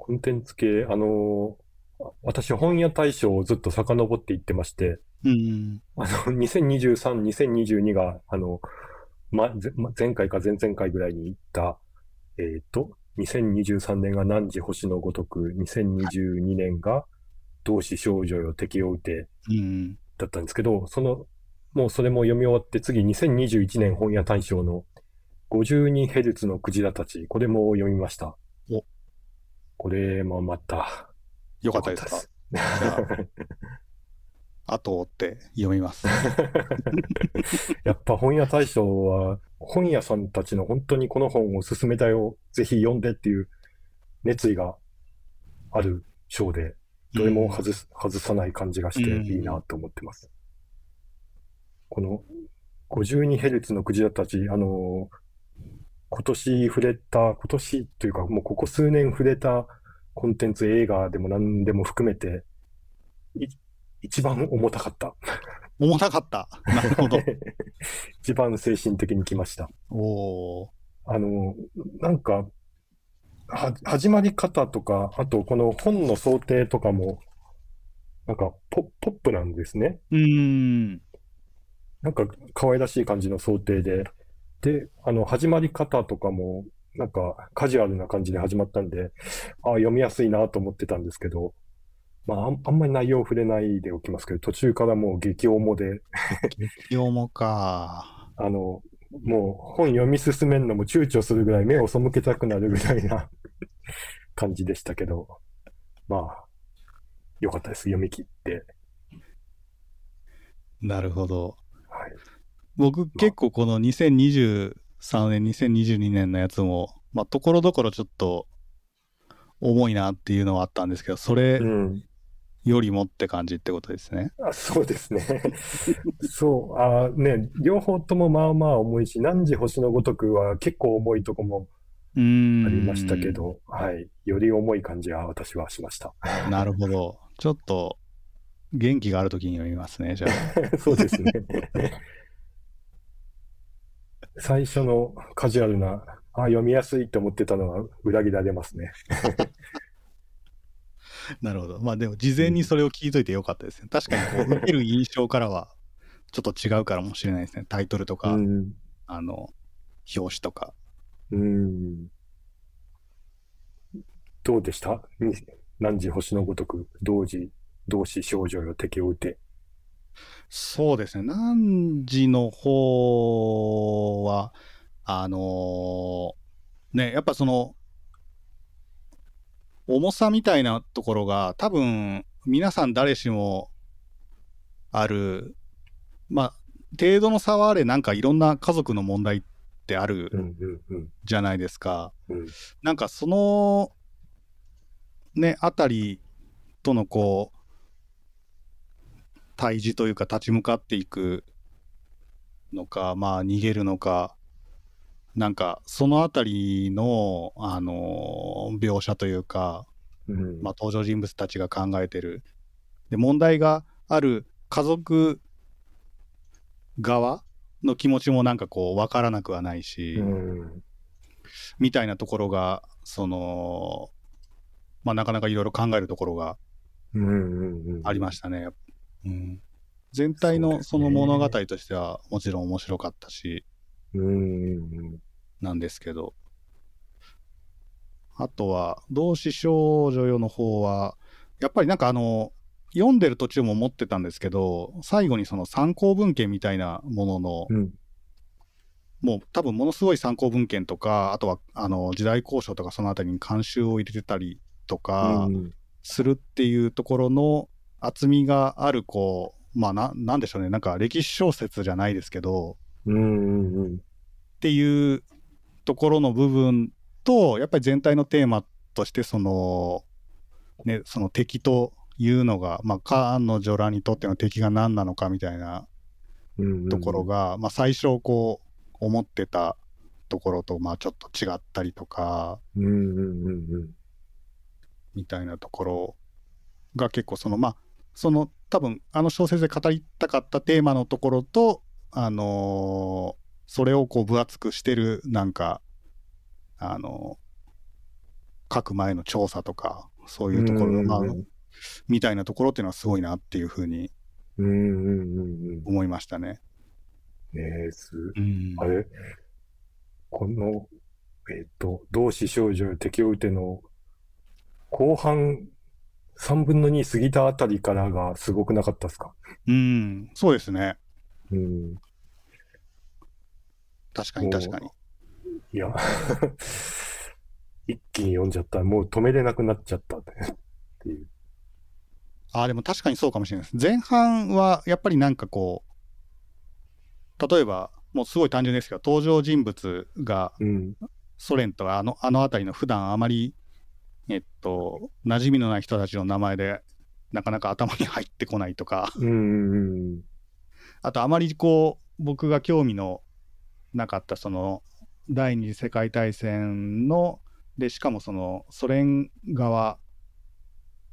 コンテンツ系、あのあ私、本屋大賞をずっと遡っていってまして、うん。あの、2023、2022が、あの、ま、前回か前々回ぐらいに行った、えっと、2023年が汝星のごとく、2022年が同志少女よ敵を撃てうん。だったんですけど、その、もうそれも読み終わって、次2021年本屋大賞の 52Hz のクジラたち、これも読みました。おこれもまた、よかったですか？よじゃあ、後って読みます。やっぱ本屋大賞は、本屋さんたちの本当にこの本を勧めたよ、ぜひ読んでっていう熱意がある賞で、どれも外す、外さない感じがしてうん。いいなと思ってます。この 52Hz のクジラたち、あのー今年触れた、今年というかもうここ数年触れたコンテンツ映画でも何でも含めて、い一番重たかった。重たかった。なるほど。一番精神的にきました。おーあの、なんか、は、始まり方とか、あとこの本の想定とかも、なんかポ、ポップなんですね。うーん。なんか可愛らしい感じの想定で。で、あの、始まり方とかも、なんかカジュアルな感じで始まったんで、ああ、読みやすいなと思ってたんですけど、まあ、あんまり内容触れないでおきますけど、途中からもう激重で、よもか。あの、もう本読み進めるのも躊躇するぐらい目を背けたくなるぐらいな感じでしたけど、まあ、よかったです。読み切って。なるほど。はい。僕、結構この2023年、2022年のやつも、まあ、ところどころちょっと重いなっていうのはあったんですけど、それうん。よりもって感じってことですね。あ、そうですね。そう、あね、両方ともまあまあ重いし、何時星のごとくは結構重いとこも。ありましたけ。ど、はい。より重い感じは私はしました。なるほど。ちょっと、元気がある時に読みますね、じゃあ。そうですね。最初のカジュアルな、あ、読みやすいと思ってたのは裏切られますね。なるほど。まあでも、事前にそれを聞いといてよかったですね。確かにこう、受ける印象からは、ちょっと違うからもしれないですね。タイトルとか、うん。あの、表紙とか。うん。どうでした？に何時星のごとく、同時、同志少女よ敵を撃て。そうですね。何時の方は、あのーね、やっぱその、重さみたいなところが、多分、皆さん誰しもある、まあ、程度の差はあれ、なんかいろんな家族の問題ってあるうんうんうんじゃないですか。うん。なんかその、ね、あたりとのこう、対峙というか立ち向かっていくのか、まあ逃げるのか、なんかそのあたりの、あの描写というか、うんまあ登場人物たちが考えてる。で、問題がある家族側の気持ちもなんかこう分からなくはないし、うんみたいなところが、その、まあ、なかなかいろいろ考えるところが。ありましたね。うん、全体のその物語としてはもちろん面白かったし。なんですけど、あとは、同志少女よの方は、やっぱりなんかあの、読んでる途中も思ってたんですけど、最後にその参考文献みたいなものの、うん。もう多分ものすごい参考文献とか、あとはあの時代交渉とかそのあたりに監修を入れてたりとかうん。するっていうところの厚みがある、こう、まあな、なんでしょうね、なんか歴史小説じゃないですけど、うんうんうん。っていうところの部分と、やっぱり全体のテーマとして、その、ね、その敵というのが、まあ、カーンの女らにとっての敵が何なのかみたいなうんうんところが、まあ、最初こう、思ってたところと、まあ、ちょっと違ったりとか、うんうんうんうん。みたいなところが結構そのまあその多分あの小説で語りたかったテーマのところとあのーそれをこう分厚くしてるなんかあのー書く前の調査とかそういうところみたいなところっていうのはすごいなっていうふうに。思いましたね。ねえ、す、うんあれ？この、えっ、と、同志少女敵を撃ての後半3分の2過ぎたあたりからがすごくなかったですか？うん、そうですね。うん。確かに確かに。いや、一気に読んじゃった。もう止めれなくなっちゃったっていう。ああ、でも確かにそうかもしれないです。前半はやっぱりなんかこう、例えば、もうすごい単純ですけど、登場人物がうん。ソ連とかあのあの辺りの普段あまり、えっと、馴染みのない人たちの名前で、なかなか頭に入ってこないとか。あとあまりこう、僕が興味のなかった、その、第二次世界大戦の、で、しかもその、ソ連側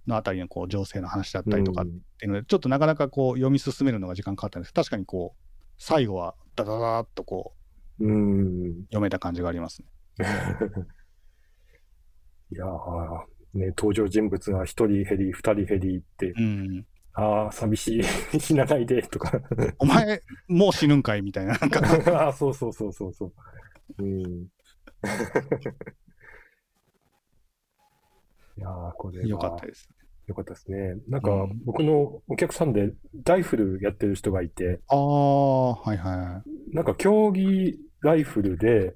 のあたりのこう情勢の話だったりとかうんっていうので、ちょっとなかなかこう読み進めるのが時間かかったんです確かにこう、最後はダダダーっとこううん。読めた感じがありますね。いやー、ね、登場人物が一人減り、二人減りって、うん。ああ、寂しい、死なないで、とか。お前、もう死ぬんかいみたいな。なんか、ああ、そうそうそうそうそう。うん。いやー、これはよかったです。よかったですね。なんかうん、僕のお客さんでライフルやってる人がいて、ああ、はいはなんか競技ライフルで、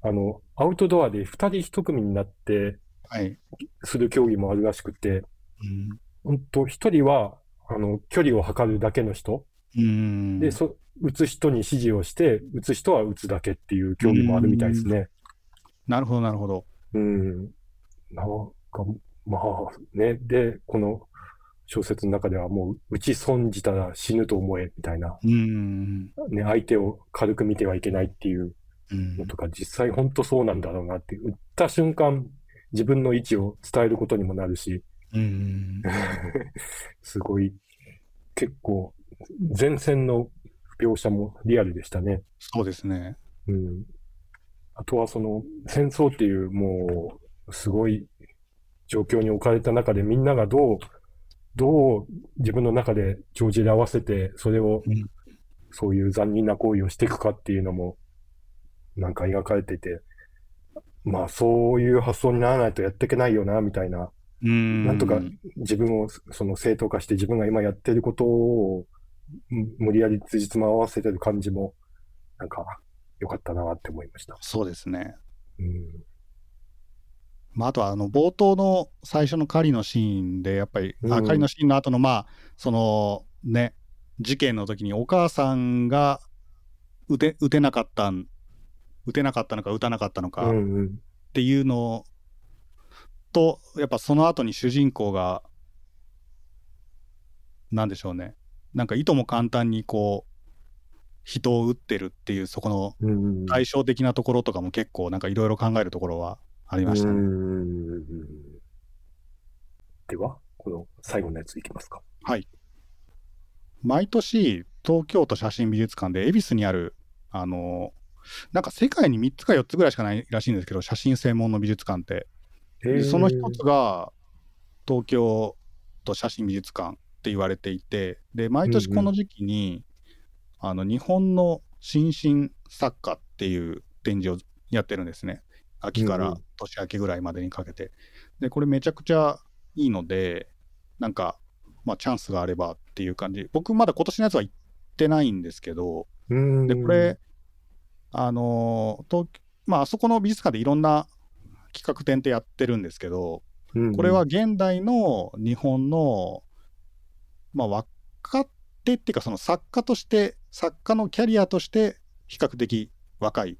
あの、アウトドアで二人一組になってい。はい。する競技もあるらしくて、うん。本当一人は、あの、距離を測るだけの人。うん。で、そ、撃つ人に指示をして、撃つ人は撃つだけっていう競技もあるみたいですね。なるほど、なるほど。うん。なんか、まあ、ね。で、この小説の中ではもう、撃ち損じたら死ぬと思え、みたいな。うん。ね、相手を軽く見てはいけないっていううんのとか、実際本当そうなんだろうなって、撃った瞬間、自分の位置を伝えることにもなるし、うん。すごい、結構、前線の描写もリアルでしたね。そうですね。うん。あとはその、戦争っていうもう、すごい状況に置かれた中でみんながどう、どう自分の中で帳尻合わせて、それをうん、そういう残忍な行為をしていくかっていうのも、なんか描かれていて、まあそういう発想にならないとやっていけないよな、みたいなうん。なんとか自分をその正当化して自分が今やってることをむ無理やり辻褄合わせてる感じもなんか良かったなって思いました。そうですね。うん。まあ、あとは、あの、冒頭の最初の狩りのシーンで、やっぱり、あうん狩りのシーンの後の、まあ、その、ね、事件の時にお母さんが撃て、撃てなかったん、撃てなかったのか撃たなかったのか。っていうのと、やっぱその後に主人公が、なんでしょうね。なんかいとも簡単にこう、人を撃ってるっていう、そこの。対照的なところとかも結構なんかいろいろ考えるところはありましたね。うんでは、この最後のやついきますか。はい。毎年、東京都写真美術館で恵比寿にある、あの、なんか世界に3つか4つぐらいしかないらしいんですけど、写真専門の美術館って。その一つが東京都写真美術館って言われていて、で、毎年この時期に、あの、日本の新進作家っていう展示をやってるんですね。秋からうんうん年明けぐらいまでにかけて。で、これめちゃくちゃいいので、なんか、まあチャンスがあればっていう感じ。僕まだ今年のやつは行ってないんですけど、で、これ、あのー東まあ、あそこの美術館でいろんな企画展ってやってるんですけど、うんうんこれは現代の日本の、まあ、若手っていうか、その作家として、作家のキャリアとして、比較的若い。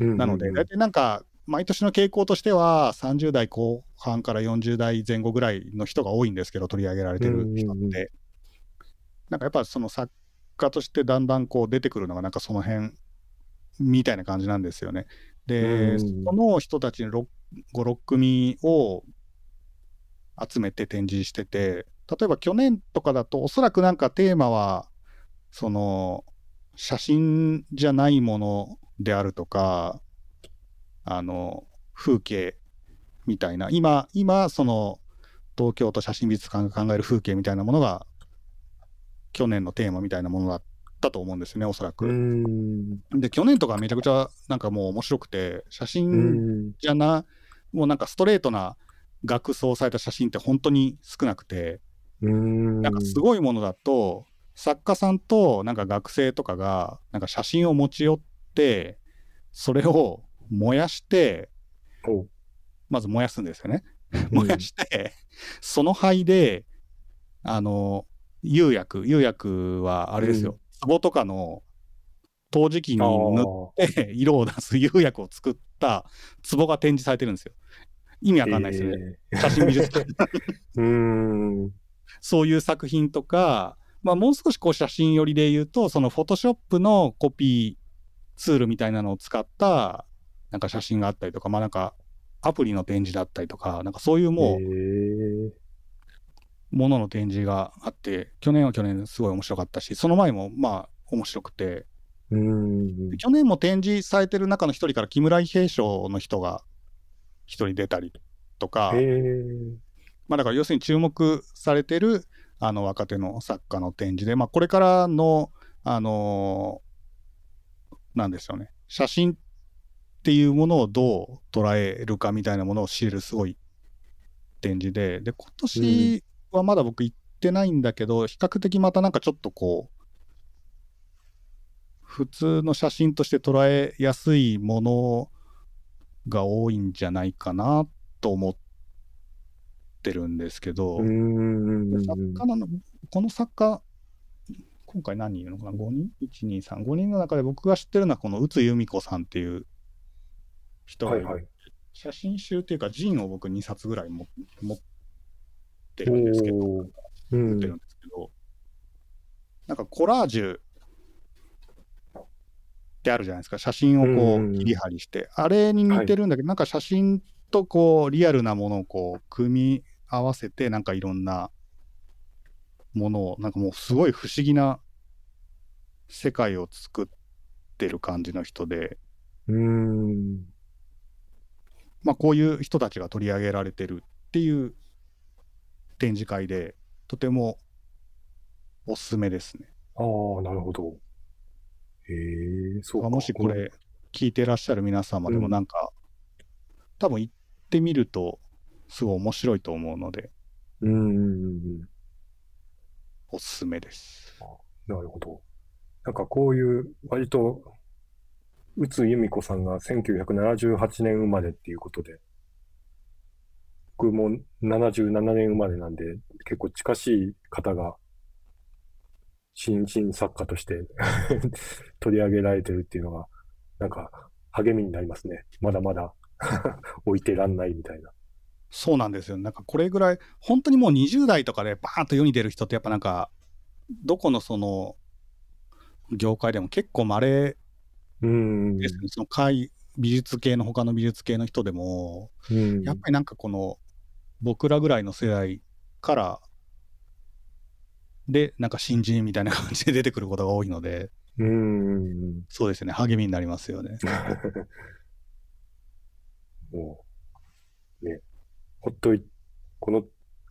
なので、大体なんか、毎年の傾向としては、30代後半から40代前後ぐらいの人が多いんですけど、取り上げられてる人うんうんうんって。なんかやっぱその作家としてだんだんこう出てくるのが、なんかその辺みたいな感じなんですよね。で、うんその人たちの5、6組を集めて展示してて、例えば去年とかだと、おそらくなんかテーマは、その、写真じゃないものであるとか、あの、風景みたいな、今、今、その、東京都写真美術館が考える風景みたいなものが、去年のテーマみたいなものだったと思うんですよね、おそらく。で、去年とかめちゃくちゃなんかもう面白くて、写う真ん。じゃな、もうなんかストレートな額装された写真って本当に少なくて、うん。なんかすごいものだと、作家さんとなんか学生とかが、なんか写真を持ち寄って、それを燃やして、おまず燃やすんですよね。うん燃やして、その灰で、あの、釉薬、釉薬はあれですよ、壺とかの陶磁器にあ塗っーて色を出す 釉薬を作った壺が展示されてるんですよ。意味わかんないですよね。写真美術館。そういう作品とか、まあ、もう少しこう写真寄りで言うと、そのフォトショップのコピーツールみたいなのを使ったなんか写真があったりとか、まあなんかアプリの展示だったりとか、なんかそういうもうえーものの展示があって、去年は去年ですごい面白かったし、その前もまあ面白くて、うーん。去年も展示されてる中の一人から木村伊兵衛賞の人が一人出たりとか、まあ、だから要するに注目されてるあの若手の作家の展示で、まあ、これからの、あのーなんでしょうね、写真っていうものをどう捉えるかみたいなものを知れるすごい展示で、で、今年はまだ僕行ってないんだけど、比較的またなんかちょっとこう、普通の写真として捉えやすいものが多いんじゃないかなと思ってるんですけど、作家なの、この作家、今回何人いるのかな ?5 人 ?1、2、3、5人の中で僕が知ってるのはこの宇津由美子さんっていう人がるはいいはい。写真集っていうか、ジンを僕2冊ぐらいも持ってるんですけど、う持ってるんん。ですけど、なんかコラージュってあるじゃないですか、写真をこう切り張りして、あれに似てるんだけど、なんか写真とこうリアルなものをこう組み合わせて、なんかいろんなものを、なんかもうすごい不思議な世界を作ってる感じの人で、うーん。まあこういう人たちが取り上げられてるっていう展示会で、とてもおすすめですね。ああ、なるほど。へえ、そうか。もしこれ聞いてらっしゃる皆様でもうんなんか、多分行ってみるとすごい面白いと思うのでうんうんうんうん。おすすめです。なるほど。なんかこういう、割と、宇津由美子さんが1978年生まれっていうことで、僕も77年生まれなんで、結構近しい方が、新進作家として 取り上げられてるっていうのが、なんか励みになりますね。まだまだ 置いてらんないみたいな。そうなんですよ。なんかこれぐらい、本当にもう20代とかでバーンと世に出る人ってやっぱなんか、どこのその業界でも結構稀うん。ですね。その会美術系の他の美術系の人でも、うん。やっぱりなんかこの僕らぐらいの世代からでなんか新人みたいな感じで出てくることが多いのでうーん。そうですね、励みになりますよね。もう、ね、ほっとい、この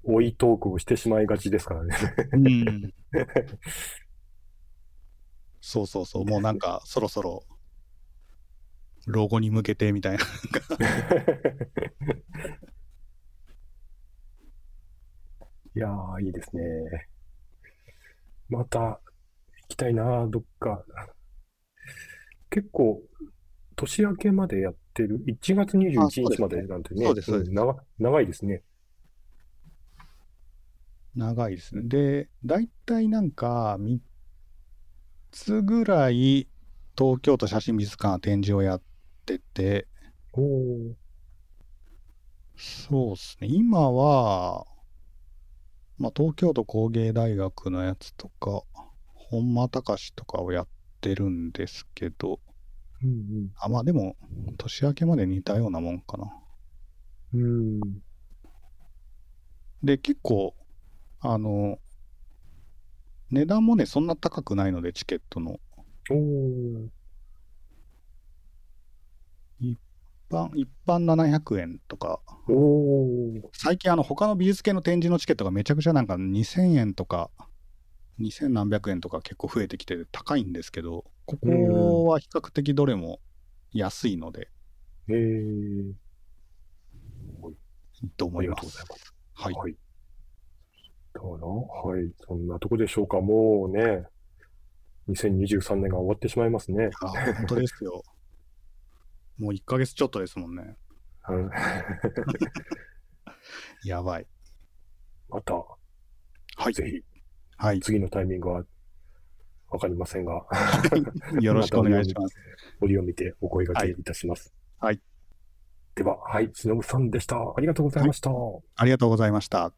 追いトークをしてしまいがちですからね。うん。そうそうそう、もうなんか、そろそろ、老後に向けてみたいな。いやー、いいですね。また行きたいな、どっか。結構、年明けまでやってる、1月21日までなんてね、そうですそうですん長長いですね。長いですね。で、大体なんか、3つぐらい、東京都写真美術館は展示をやってて、おー、そうですね、今は、まあ、東京都工芸大学のやつとか、本間隆とかをやってるんですけど、うんあ、まあでも、年明けまで似たようなもんかな。うん。うん。で、結構、あの、値段もね、そんな高くないので、チケットの。おー、一般、一般700円とか、最近あの他の美術系の展示のチケットがめちゃくちゃなんか2000円とか2000何百円とか結構増えてきて高いんですけどここは比較的どれも安いので。えー、いい。と思います。はい。はい。だから、はい。そんなとこでしょうか。もうね、2023年が終わってしまいますね。あ本当ですよもう1ヶ月ちょっとですもんね。うん。やばい。また、はい。ぜひ、はい。次のタイミングはわかりませんが、よろしくお願いします。折を見てお声掛けいたします。はい。では、はい、忍さんでした。ありがとうございました。ありがとうございました